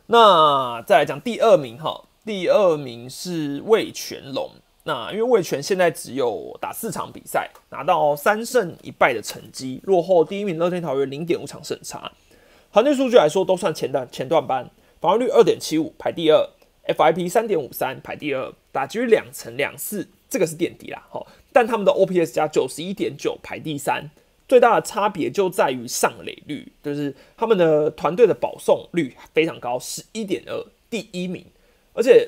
那再来讲第二名哈，第二名是魏全龙。那因为魏权现在只有打四场比赛，拿到三胜一败的成绩，落后第一名乐天桃园零点五场胜差。团队数据来说都算前段前段班，防御率二点七五排第二，FIP 三点五三排第二，打击率两成两四，这个是垫底啦。好，但他们的 OPS 加九十一点九排第三，最大的差别就在于上垒率，就是他们的团队的保送率非常高，十一点二，第一名，而且。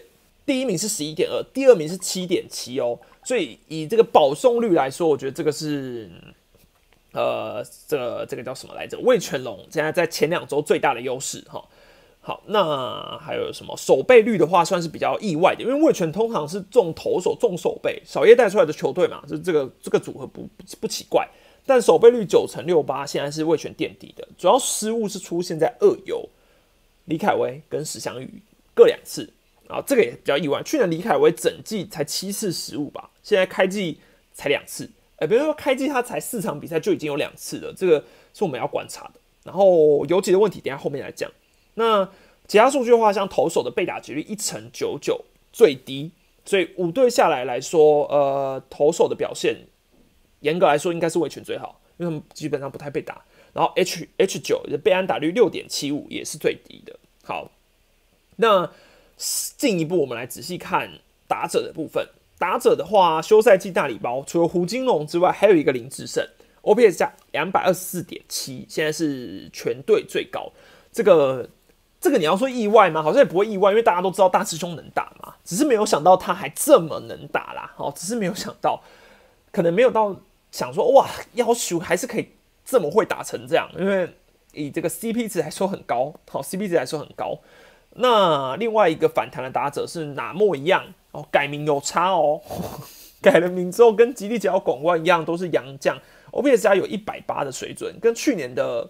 第一名是十一点二，第二名是七点七哦，所以以这个保送率来说，我觉得这个是，呃，这个这个叫什么来着？魏全龙现在在前两周最大的优势哈。好，那还有什么守备率的话，算是比较意外的，因为魏权通常是重投手重守备，小叶带出来的球队嘛，就这个这个组合不不奇怪。但守备率九成六八，现在是魏权垫底的，主要失误是出现在二游李凯威跟史祥宇各两次啊，这个也比较意外。去年李凯威整季才七次失误吧，现在开季才两次，哎，比如说开季他才四场比赛就已经有两次了，这个是我们要观察的。然后游击的问题，等下后面来讲。那其他数据的话，像投手的被打几率一成九九最低，所以五队下来来说，呃，投手的表现严格来说应该是维权最好，因为他们基本上不太被打。然后 H H 九的被安打率六点七五也是最低的。好，那进一步我们来仔细看打者的部分。打者的话，休赛季大礼包除了胡金龙之外，还有一个林志胜，OPS 加两百二十四点七，现在是全队最高。这个。这个你要说意外吗？好像也不会意外，因为大家都知道大师兄能打嘛，只是没有想到他还这么能打啦。哦，只是没有想到，可能没有到想说哇，要求还是可以这么会打成这样，因为以这个 CP 值来说很高，好 CP 值来说很高。那另外一个反弹的打者是哪莫一样哦，改名有差哦，改了名之后跟吉利角广冠一样，都是洋将，OPS 加有一百八的水准，跟去年的。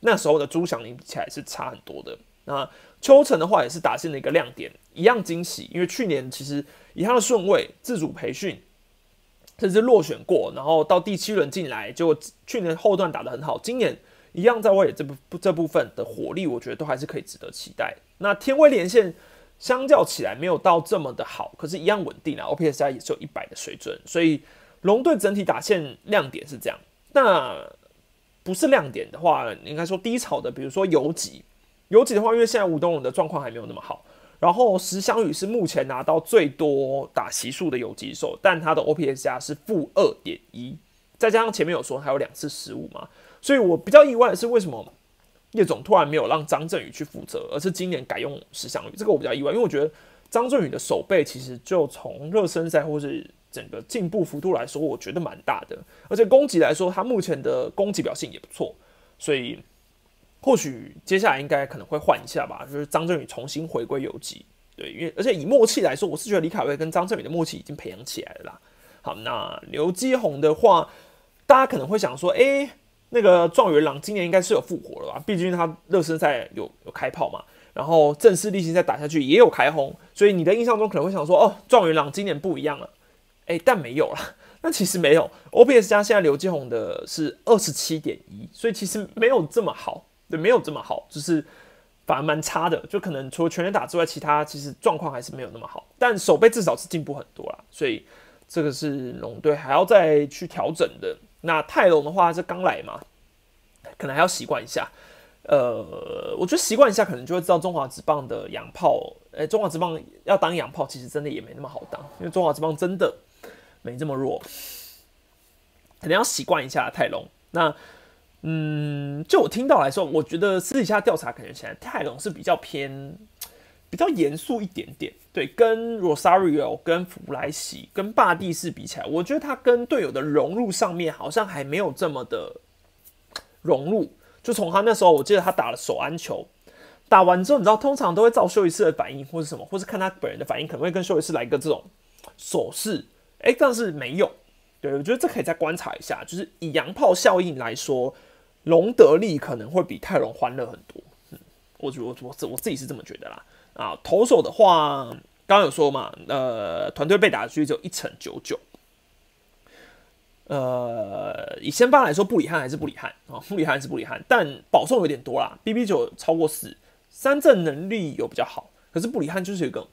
那时候的朱祥林比起来是差很多的。那邱成的话也是打现了一个亮点，一样惊喜。因为去年其实以他的顺位自主培训，甚至落选过，然后到第七轮进来，结果去年后段打得很好。今年一样在外野这部这部分的火力，我觉得都还是可以值得期待。那天威连线相较起来没有到这么的好，可是，一样稳定啊。OPS 也只有一百的水准，所以龙队整体打线亮点是这样。那不是亮点的话，应该说低潮的，比如说游击，游击的话，因为现在吴东荣的状况还没有那么好。然后石祥宇是目前拿到最多打席数的游击手，但他的 OPS 加是负二点一，再加上前面有说还有两次失误嘛，所以我比较意外的是为什么叶总突然没有让张振宇去负责，而是今年改用石祥宇，这个我比较意外，因为我觉得张振宇的手背其实就从热身赛或是。整个进步幅度来说，我觉得蛮大的，而且攻击来说，他目前的攻击表现也不错，所以或许接下来应该可能会换一下吧，就是张振宇重新回归游击，对，因为而且以默契来说，我是觉得李凯威跟张振宇的默契已经培养起来了啦。好，那刘基宏的话，大家可能会想说，哎，那个状元郎今年应该是有复活了吧？毕竟他热身赛有有开炮嘛，然后正式例行赛打下去也有开轰，所以你的印象中可能会想说，哦，状元郎今年不一样了。哎，但没有了。那其实没有，OPS 加现在刘继宏的是二十七点一，所以其实没有这么好，对，没有这么好，就是反而蛮差的。就可能除了全垒打之外，其他其实状况还是没有那么好。但守备至少是进步很多啦，所以这个是龙队还要再去调整的。那泰隆的话是刚来嘛，可能还要习惯一下。呃，我觉得习惯一下，可能就会知道中华职棒的洋炮。哎，中华职棒要当洋炮，其实真的也没那么好当，因为中华职棒真的。没这么弱，可能要习惯一下泰隆。那，嗯，就我听到来说，我觉得私底下调查感觉起来，泰隆是比较偏比较严肃一点点。对，跟 Rosario、跟弗莱西、跟霸地士比起来，我觉得他跟队友的融入上面好像还没有这么的融入。就从他那时候，我记得他打了手安球，打完之后，你知道，通常都会照休息室的反应，或是什么，或是看他本人的反应，可能会跟休息室来个这种手势。哎，但是没有，对我觉得这可以再观察一下。就是以洋炮效应来说，隆德利可能会比泰隆欢乐很多。嗯，我我我自我自己是这么觉得啦。啊，投手的话，刚刚有说嘛，呃，团队被打的几率只有一成九九。呃，以先发来说，布里汉还是布里汉啊，布里汉是布里汉，但保送有点多啦，BB 九超过四，三振能力有比较好，可是布里汉就是有个。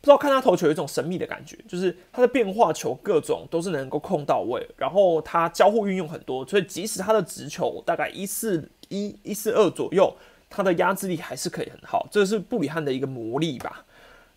不知道看他投球有一种神秘的感觉，就是他的变化球各种都是能够控到位，然后他交互运用很多，所以即使他的直球大概一四一一四二左右，他的压制力还是可以很好，这是布里汉的一个魔力吧。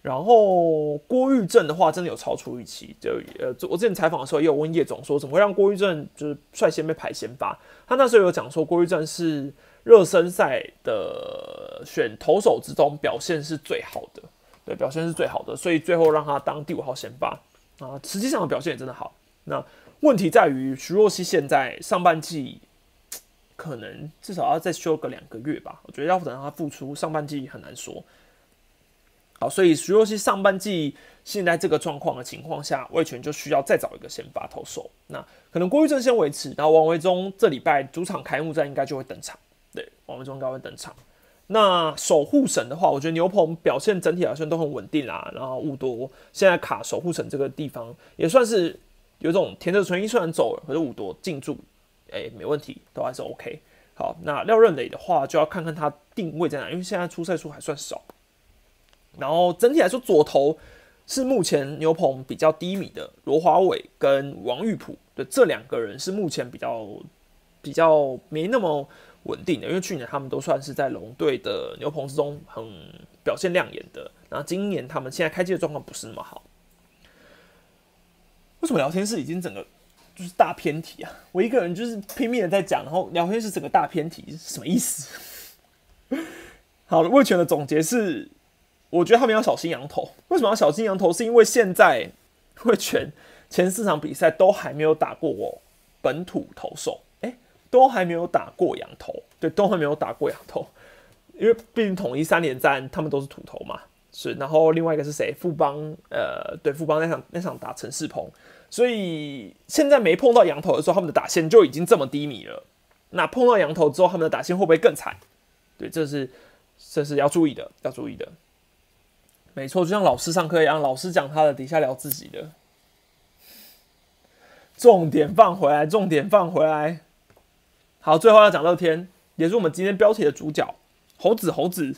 然后郭玉正的话，真的有超出预期，就呃，我之前采访的时候也有问叶总说，怎么会让郭玉正就是率先被排先发？他那时候有讲说，郭玉正是热身赛的选投手之中表现是最好的。对，表现是最好的，所以最后让他当第五号先发啊。实际上的表现也真的好。那问题在于徐若曦现在上半季可能至少要再休个两个月吧。我觉得要等他复出，上半季很难说。好，所以徐若曦上半季现在这个状况的情况下，魏权就需要再找一个先发投手。那可能郭玉正先维持，然后王维忠这礼拜主场开幕战应该就会登场。对，王维忠应该会登场。那守护神的话，我觉得牛棚表现整体来说都很稳定啦。然后雾多现在卡守护神这个地方也算是有种田泽纯一虽然走了，可是五多进驻，哎，没问题，都还是 OK。好，那廖任磊的话就要看看他定位在哪，因为现在出赛数还算少。然后整体来说，左投是目前牛棚比较低迷的罗华伟跟王玉普的这两个人是目前比较比较没那么稳定的，因为去年他们都算是在龙队的牛棚之中很表现亮眼的，然后今年他们现在开机的状况不是那么好。为什么聊天室已经整个就是大偏题啊？我一个人就是拼命的在讲，然后聊天室整个大偏题是什么意思？好了，魏权的总结是。我觉得他们要小心羊头。为什么要小心羊头？是因为现在会全前四场比赛都还没有打过我本土投手，哎，都还没有打过羊头，对，都还没有打过羊头。因为毕竟统一三连战，他们都是土头嘛，是。然后另外一个是谁？富邦，呃，对，富邦那场那场打陈世鹏，所以现在没碰到羊头的时候，他们的打线就已经这么低迷了。那碰到羊头之后，他们的打线会不会更惨？对，这是这是要注意的，要注意的。没错，就像老师上课一样，老师讲他的，底下聊自己的。重点放回来，重点放回来。好，最后要讲乐天，也是我们今天标题的主角。猴子，猴子。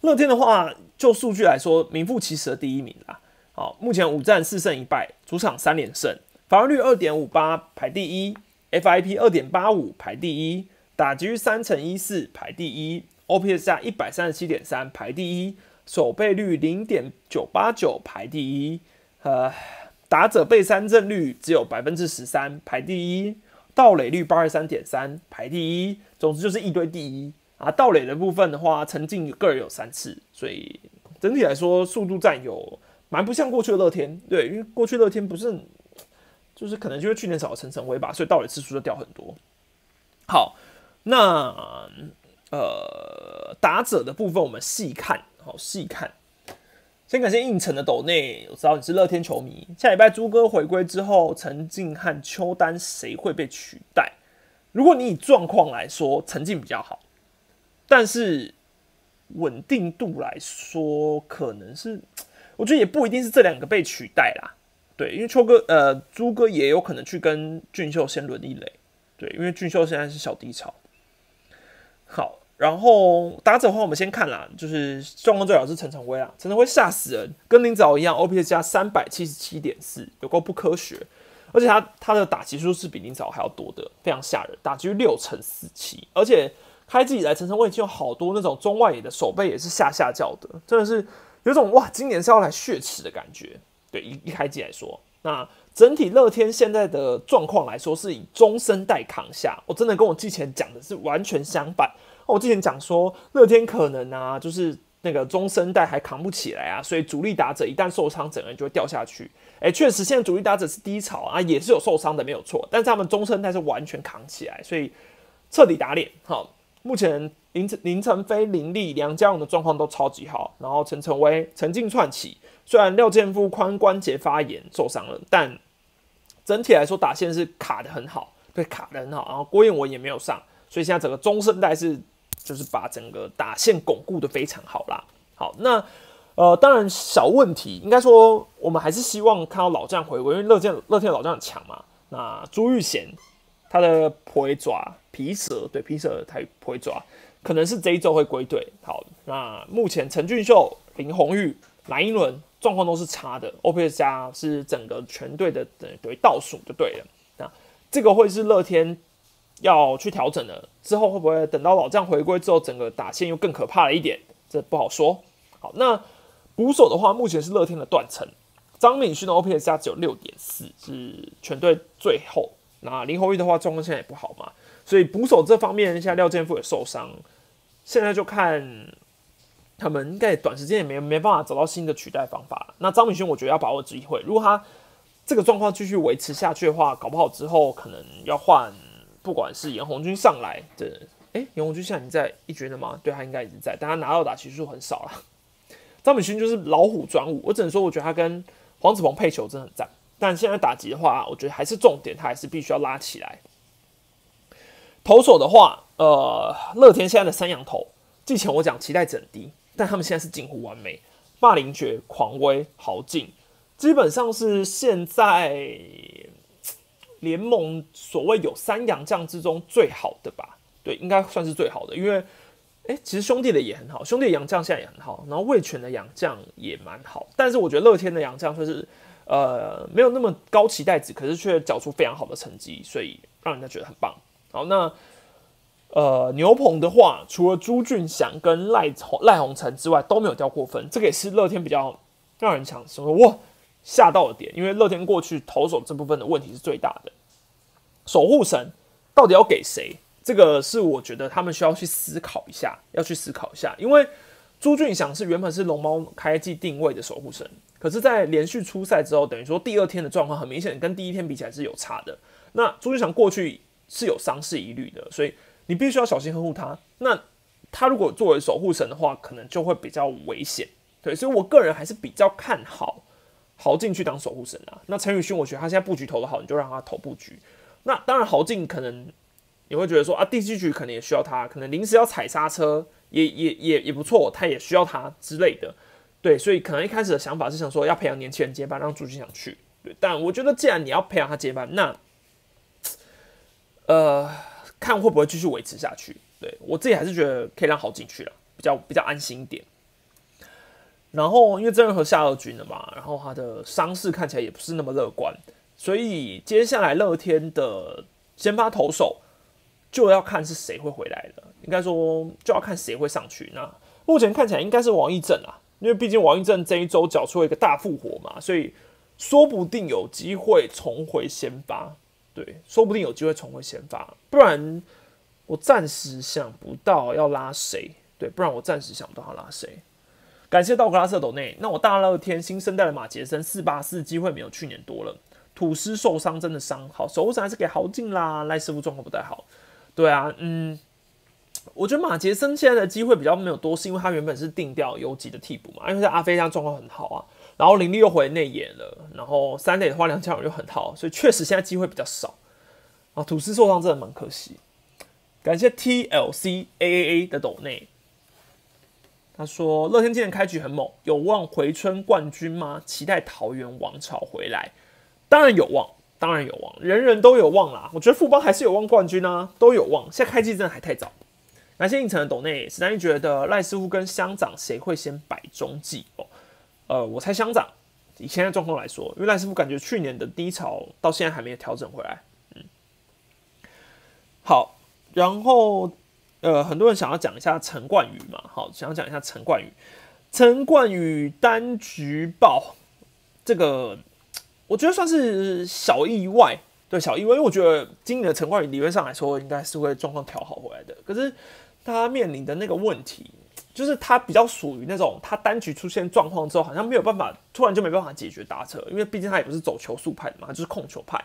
乐天的话，就数据来说，名副其实的第一名啦。好，目前五战四胜一败，主场三连胜，防御率二点五八排第一，FIP 二点八五排第一，打击率三乘一四排第一，OPS 加一百三十七点三排第一。守备率零点九八九排第一，呃，打者被三振率只有百分之十三排第一，盗垒率八十三点三排第一，总之就是一堆第一啊。盗垒的部分的话，陈进个人有三次，所以整体来说速度占有蛮不像过去的乐天，对，因为过去乐天不是就是可能就是去年少了陈晨威吧，所以到垒次数就掉很多。好，那呃打者的部分我们细看。好细看，先感谢应城的斗内，我知道你是乐天球迷。下礼拜朱哥回归之后，陈静和邱丹谁会被取代？如果你以状况来说，陈静比较好，但是稳定度来说，可能是我觉得也不一定是这两个被取代啦。对，因为秋哥呃朱哥也有可能去跟俊秀先轮一垒。对，因为俊秀现在是小低潮。好。然后打者的话，我们先看啦，就是状况最好是陈晨威啦，陈晨威吓死人，跟林早一样，OPS 加三百七十七点四，有够不科学，而且他他的打击数是比林早还要多的，非常吓人，打击六乘四七，而且开季以来陈晨威已经有好多那种中外野的手背也是下下叫的，真的是有种哇，今年是要来血池的感觉。对，一一开机来说，那整体乐天现在的状况来说，是以中生代扛下，我真的跟我之前讲的是完全相反。我之前讲说，乐天可能啊，就是那个中生代还扛不起来啊，所以主力打者一旦受伤，整个人就会掉下去。哎，确实，现在主力打者是低潮啊，也是有受伤的，没有错。但是他们中生代是完全扛起来，所以彻底打脸。好，目前林林晨飞、林立、梁家荣的状况都超级好，然后陈晨威、陈静串起，虽然廖健夫髋关节发炎受伤了，但整体来说打线是卡的很好，对，卡的很好。然后郭彦文也没有上，所以现在整个中生代是。就是把整个打线巩固的非常好啦。好，那呃，当然小问题，应该说我们还是希望看到老将回归，因为乐天乐天老将很强嘛。那朱玉贤他的破爪皮蛇，对皮蛇太不会抓，可能是这一周会归队。好，那目前陈俊秀、林红玉、蓝英伦状况都是差的，OPS 加是整个全队的等于倒数就对了。那这个会是乐天。要去调整的，之后会不会等到老将回归之后，整个打线又更可怕了一点？这不好说。好，那捕手的话，目前是乐天的断层。张敏勋的 OPS 加只有六点四，是全队最后。那林宏玉的话，状况现在也不好嘛，所以捕手这方面，现在廖健富也受伤，现在就看他们应该短时间也没没办法找到新的取代方法。那张敏勋，我觉得要把握机会，如果他这个状况继续维持下去的话，搞不好之后可能要换。不管是严红军上来的，哎，严红军现在已在一军了吗？对他应该已经在，但他拿到打其实数很少了。张敏勋就是老虎转武，我只能说我觉得他跟黄子鹏配球真的很赞。但现在打击的话，我觉得还是重点，他还是必须要拉起来。投手的话，呃，乐天现在的三羊头，之前我讲期待很低，但他们现在是近乎完美。霸凌爵、狂威、豪进，基本上是现在联盟所谓有三洋将之中最好的吧？对，应该算是最好的。因为，哎，其实兄弟的也很好，兄弟洋将现在也很好，然后味全的洋将也蛮好。但是我觉得乐天的洋将就是呃没有那么高期待值，可是却缴出非常好的成绩，所以让人家觉得很棒。好，那。呃，牛棚的话，除了朱俊祥跟赖赖鸿成之外，都没有掉过分。这个也是乐天比较让人想说哇吓到的点，因为乐天过去投手这部分的问题是最大的。守护神到底要给谁？这个是我觉得他们需要去思考一下，要去思考一下。因为朱俊祥是原本是龙猫开季定位的守护神，可是，在连续出赛之后，等于说第二天的状况很明显跟第一天比起来是有差的。那朱俊祥过去是有伤势疑虑的，所以。你必须要小心呵护他。那他如果作为守护神的话，可能就会比较危险。对，所以我个人还是比较看好豪进去当守护神啊。那陈宇勋，我觉得他现在布局投的好，你就让他投布局。那当然，豪进可能你会觉得说啊，第七局可能也需要他，可能临时要踩刹车也也也也不错，他也需要他之类的。对，所以可能一开始的想法是想说要培养年轻人接班，让朱俊祥去。对，但我觉得既然你要培养他接班，那呃。看会不会继续维持下去？对我自己还是觉得可以让好进去了，比较比较安心一点。然后因为真人和下二军了嘛，然后他的伤势看起来也不是那么乐观，所以接下来乐天的先发投手就要看是谁会回来了。应该说就要看谁会上去。那目前看起来应该是王义正啊，因为毕竟王义正这一周缴出了一个大复活嘛，所以说不定有机会重回先发。对，说不定有机会重回先发，不然我暂时想不到要拉谁。对，不然我暂时想不到要拉谁。感谢道格拉斯斗内，那我大乐天新生代的马杰森四八四机会没有去年多了。土司受伤真的伤好，守护神还是给豪进啦。赖师傅状况不太好。对啊，嗯，我觉得马杰森现在的机会比较没有多，是因为他原本是定掉游击的替补嘛，因为在阿飞家状况很好啊。然后林立又回内野了，然后三垒的话梁家荣又很好，所以确实现在机会比较少。啊，土司受伤真的蛮可惜。感谢 TLC AAA 的斗内，他说乐天今年开局很猛，有望回春冠军吗？期待桃园王朝回来，当然有望，当然有望，人人都有望啦。我觉得富邦还是有望冠军啊，都有望。现在开季真的还太早。感谢应城的斗内，史丹利觉得赖师傅跟乡长谁会先摆中继哦？呃，我猜乡长。以现在状况来说，因为赖师傅感觉去年的低潮到现在还没有调整回来。嗯，好，然后呃，很多人想要讲一下陈冠宇嘛，好，想要讲一下陈冠宇。陈冠宇单局爆这个，我觉得算是小意外，对，小意外，因为我觉得今年的陈冠宇理论上来说应该是会状况调好回来的，可是他面临的那个问题。就是他比较属于那种，他单局出现状况之后，好像没有办法，突然就没办法解决打车，因为毕竟他也不是走球速派的嘛，就是控球派。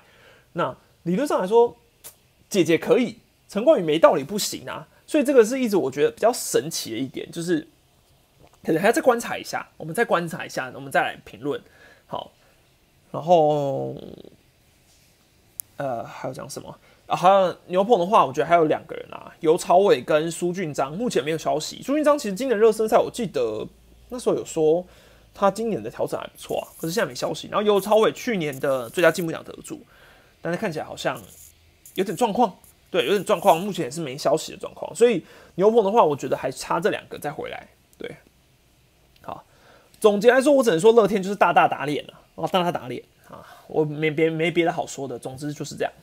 那理论上来说，姐姐可以，陈冠宇没道理不行啊。所以这个是一直我觉得比较神奇的一点，就是可能还要再观察一下，我们再观察一下，我们再来评论。好，然后呃，还要讲什么？啊，还有牛棚的话，我觉得还有两个人啊，尤朝伟跟苏俊章，目前没有消息。苏俊章其实今年热身赛，我记得那时候有说他今年的调整还不错啊，可是现在没消息。然后尤朝伟去年的最佳进步奖得主，但是看起来好像有点状况，对，有点状况，目前也是没消息的状况。所以牛棚的话，我觉得还差这两个再回来。对，好，总结来说，我只能说乐天就是大大打脸了啊，大大打脸啊，我没别没别的好说的，总之就是这样。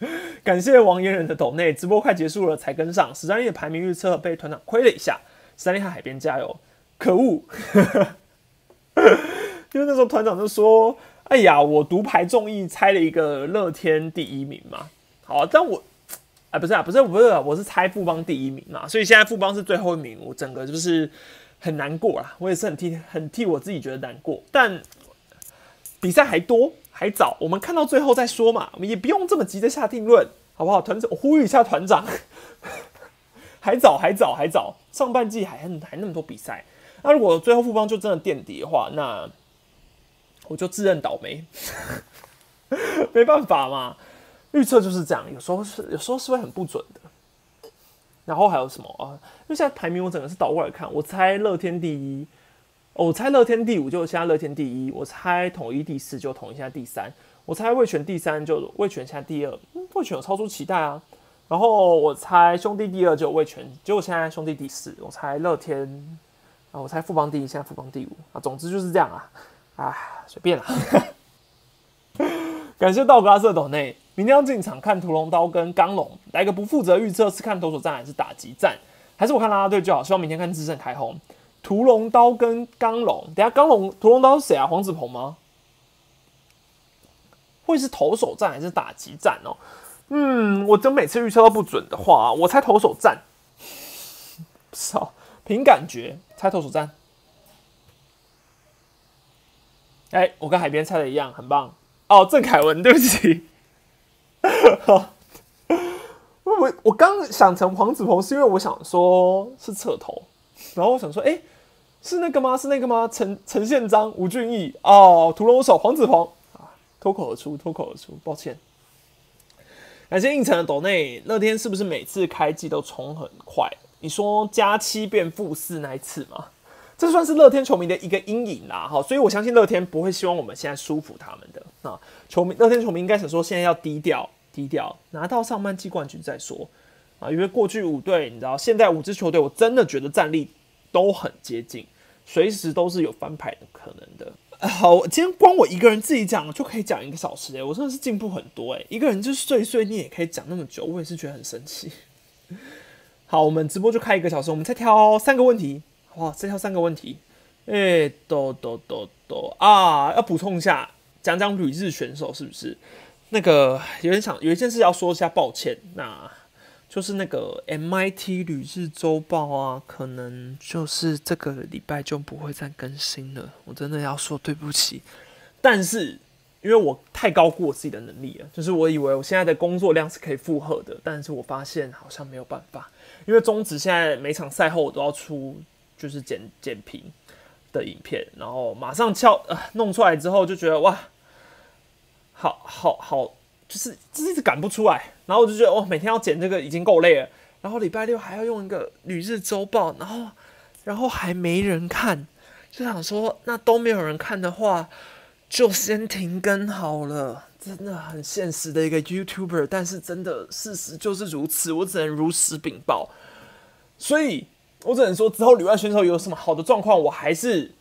感谢王嫣人的抖内，直播快结束了才跟上。史丹利的排名预测被团长亏了一下，史丹利海边加油！可恶，因为那时候团长就说：“哎呀，我独排众议猜了一个乐天第一名嘛。”好，但我哎，不是啊，不是，不是，我是猜富邦第一名嘛。所以现在富邦是最后一名，我整个就是很难过啦。我也是很替很替我自己觉得难过，但比赛还多。还早，我们看到最后再说嘛，我们也不用这么急着下定论。好不好？团长，我呼吁一下团长，还早，还早，还早，上半季还还那么多比赛。那如果最后复方就真的垫底的话，那我就自认倒霉，没办法嘛。预测就是这样，有时候是有时候是会很不准的。然后还有什么啊？因为现在排名我整个是倒过来看，我猜乐天第一，我猜乐天第五，就现在乐天第一。我猜统一第四，就统一现在第三。我猜魏权第三，就魏权现在第二。魏权有超出期待啊。然后我猜兄弟第二，就魏权，结果现在兄弟第四。我猜乐天啊，我猜富邦第一，现在富邦第五啊。总之就是这样啊，啊，随便了。感谢道格拉瑟斗内。明天要进场看屠龙刀跟钢龙，来个不负责预测是看投手战还是打击战，还是我看拉拉队就好。希望明天看智胜开轰。屠龙刀跟钢龙，等下钢龙屠龙刀是谁啊？黄子鹏吗？会是投手战还是打击战哦？嗯，我真每次预测都不准的话，我猜投手战。少凭感觉猜投手战。哎，我跟海边猜的一样，很棒哦。郑凯文，对不起。我我刚想成黄子鹏，是因为我想说是侧头，然后我想说，哎，是那个吗？是那个吗？陈陈宪章、吴俊义哦，屠龙手黄子鹏啊，脱口而出，脱口而出，抱歉。感谢应城的斗内，乐天是不是每次开季都冲很快？你说加七变负四那一次吗？这算是乐天球迷的一个阴影啦，哈，所以我相信乐天不会希望我们现在舒服他们的啊。球迷乐天球迷应该想说，现在要低调，低调，拿到上半季冠军再说啊。因为过去五队，你知道，现在五支球队，我真的觉得战力都很接近，随时都是有翻牌的可能的。好，今天光我一个人自己讲就可以讲一个小时哎，我真的是进步很多哎，一个人就是碎碎念也可以讲那么久，我也是觉得很神奇。好，我们直播就开一个小时，我们再挑三个问题。哇，再挑三个问题，哎，都都都都啊！要补充一下，讲讲旅日选手是不是？那个有点想有一件事要说一下，抱歉，那就是那个 MIT 旅日周报啊，可能就是这个礼拜就不会再更新了，我真的要说对不起。但是因为我太高估我自己的能力了，就是我以为我现在的工作量是可以负荷的，但是我发现好像没有办法，因为中职现在每场赛后我都要出。就是剪剪评的影片，然后马上敲呃弄出来之后就觉得哇，好好好，就是一直赶不出来，然后我就觉得哦，每天要剪这个已经够累了，然后礼拜六还要用一个旅日周报，然后然后还没人看，就想说那都没有人看的话，就先停更好了，真的很现实的一个 YouTuber，但是真的事实就是如此，我只能如实禀报，所以。我只能说，之后旅外选手有什么好的状况，我还是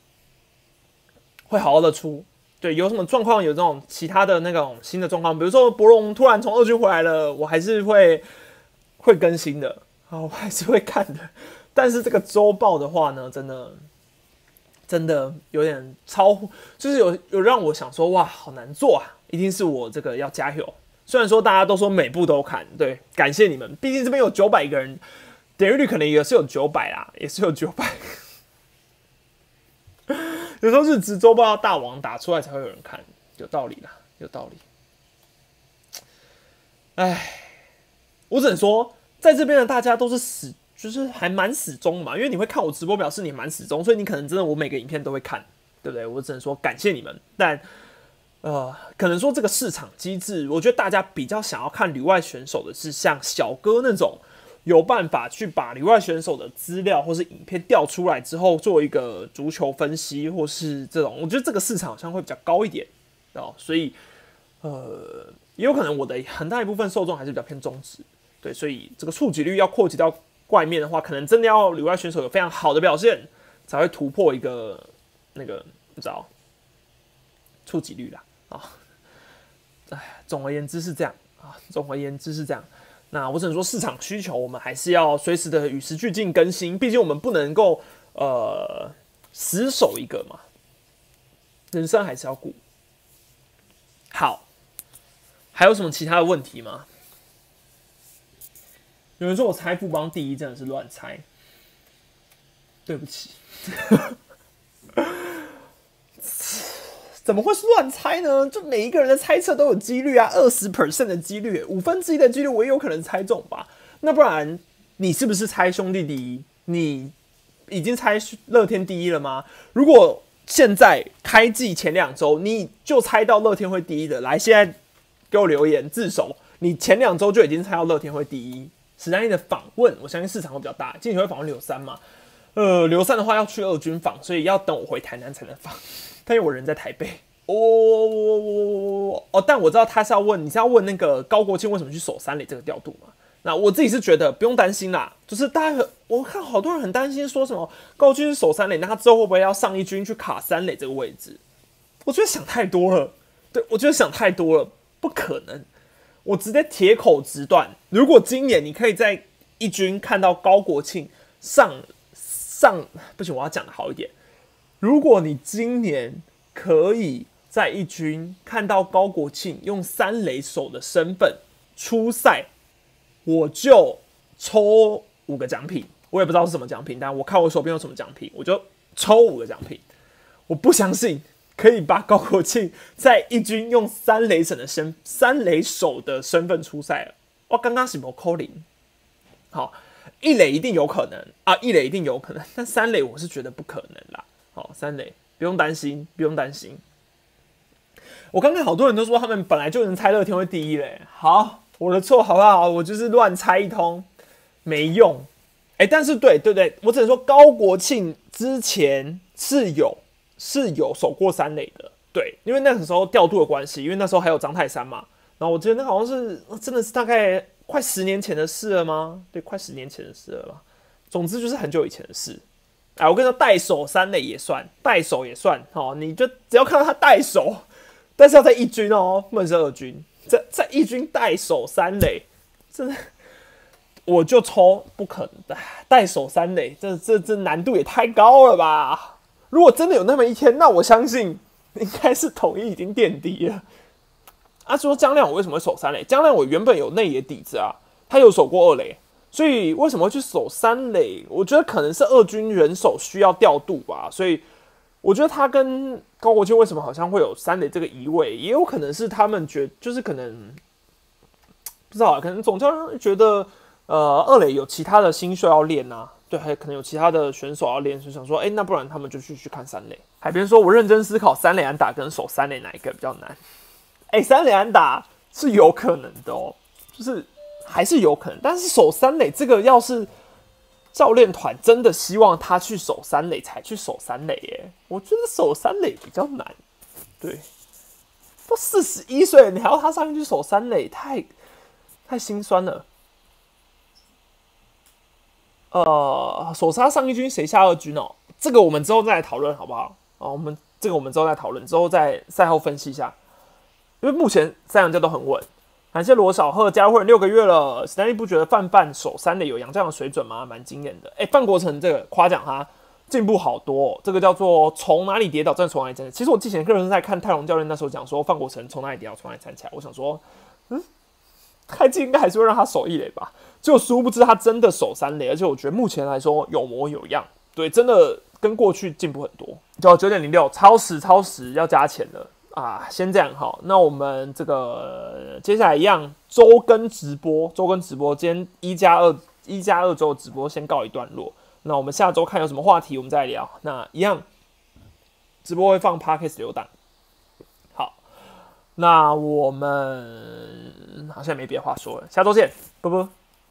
会好好的出。对，有什么状况，有这种其他的那种新的状况，比如说博龙突然从二军回来了，我还是会会更新的，啊，我还是会看的。但是这个周报的话呢，真的真的有点超，就是有有让我想说，哇，好难做啊！一定是我这个要加油。虽然说大家都说每部都看，对，感谢你们，毕竟这边有九百个人。点击率可能也是有九百啦，也是有九百。有时候是直周报大王打出来才会有人看，有道理啦，有道理。哎，我只能说，在这边的大家都是死，就是还蛮死忠嘛。因为你会看我直播，表示你蛮死忠，所以你可能真的我每个影片都会看，对不对？我只能说感谢你们。但呃，可能说这个市场机制，我觉得大家比较想要看旅外选手的是像小哥那种。有办法去把里外选手的资料或是影片调出来之后，做一个足球分析，或是这种，我觉得这个市场好像会比较高一点哦。所以，呃，也有可能我的很大一部分受众还是比较偏中职，对，所以这个触及率要扩及到外面的话，可能真的要里外选手有非常好的表现，才会突破一个那个不知道触及率啦啊。哎，总而言之是这样啊，总而言之是这样。那我只能说，市场需求我们还是要随时的与时俱进更新，毕竟我们不能够呃死守一个嘛，人生还是要顾。好，还有什么其他的问题吗？有人说我猜富邦第一真的是乱猜，对不起，怎么会是乱猜呢？就每一个人的猜测都有几率啊，二十 percent 的几率，五分之一的几率，我也有可能猜中吧？那不然你是不是猜兄弟第一？你已经猜乐天第一了吗？如果现在开季前两周你就猜到乐天会第一的，来，现在给我留言自首。你前两周就已经猜到乐天会第一。史丹利的访问，我相信市场会比较大。今天会访问刘三嘛？呃，刘三的话要去二军访，所以要等我回台南才能访。但因为我人在台北，哦哦哦，但我知道他是要问，你是要问那个高国庆为什么去守三垒这个调度嘛？那我自己是觉得不用担心啦，就是大家我看好多人很担心，说什么高军守三垒，那他之后会不会要上一军去卡三垒这个位置？我觉得想太多了，对我觉得想太多了，不可能。我直接铁口直断，如果今年你可以在一军看到高国庆上上，不行，我要讲的好一点。如果你今年可以在一军看到高国庆用三垒手的身份出赛，我就抽五个奖品。我也不知道是什么奖品，但我看我手边有什么奖品，我就抽五个奖品。我不相信。可以把高国庆在一军用三雷神的身三雷手的身份出赛了。哇，刚刚是某扣零，好，一垒一定有可能啊，一垒一定有可能，但三垒我是觉得不可能啦。好，三垒不用担心，不用担心。我刚刚好多人都说他们本来就能猜乐天会第一嘞。好，我的错好不好？我就是乱猜一通，没用。哎，但是对对对，我只能说高国庆之前是有。是有守过三垒的，对，因为那个时候调度的关系，因为那时候还有张泰山嘛。然后我记得那好像是真的是大概快十年前的事了吗？对，快十年前的事了吧。总之就是很久以前的事。哎，我跟你说，带手三垒也算，带手也算。哦，你就只要看到他带手，但是要在一军哦，不能是二军，在在一军带手三垒，真的我就抽不可能的带手三垒，这这这难度也太高了吧。如果真的有那么一天，那我相信应该是统一已经垫底了。啊，说江亮我为什么守三垒？江亮我原本有内野底子啊，他有守过二垒，所以为什么会去守三垒？我觉得可能是二军人手需要调度吧。所以我觉得他跟高国庆为什么好像会有三垒这个移位，也有可能是他们觉就是可能不知道啊，可能总教练觉得呃二垒有其他的新秀要练啊。对，还可能有其他的选手要练，就想说，哎，那不然他们就去去看三垒。海边说，我认真思考三垒安打跟守三垒哪一个比较难？哎，三垒安打是有可能的哦，就是还是有可能，但是守三垒这个，要是教练团真的希望他去守三垒才去守三垒，耶，我觉得守三垒比较难。对，都四十一岁，你还要他上去守三垒，太太心酸了。呃，首杀上一军谁下二军哦？这个我们之后再来讨论好不好？哦，我们这个我们之后再讨论，之后再赛后分析一下。因为目前三洋家都很稳，感谢罗小贺加入会员六个月了。史丹利不觉得范范守三垒有杨这样的水准吗？蛮惊艳的。哎，范国成这个夸奖他进步好多，这个叫做从哪里跌倒再从哪里站起。其实我之前个人在看泰隆教练那时候讲说范国成从哪里跌倒从哪里站起来，我想说，嗯，开机应该还是会让他守一垒吧。就殊不知他真的守三垒，而且我觉得目前来说有模有样，对，真的跟过去进步很多。叫九点零六，超时超时要加钱了啊！先这样好，那我们这个接下来一样周更直播，周更直播，今天一加二一加二周直播先告一段落。那我们下周看有什么话题，我们再聊。那一样直播会放 Parkes 留档。好，那我们好像没别话说了，下周见，啵啵。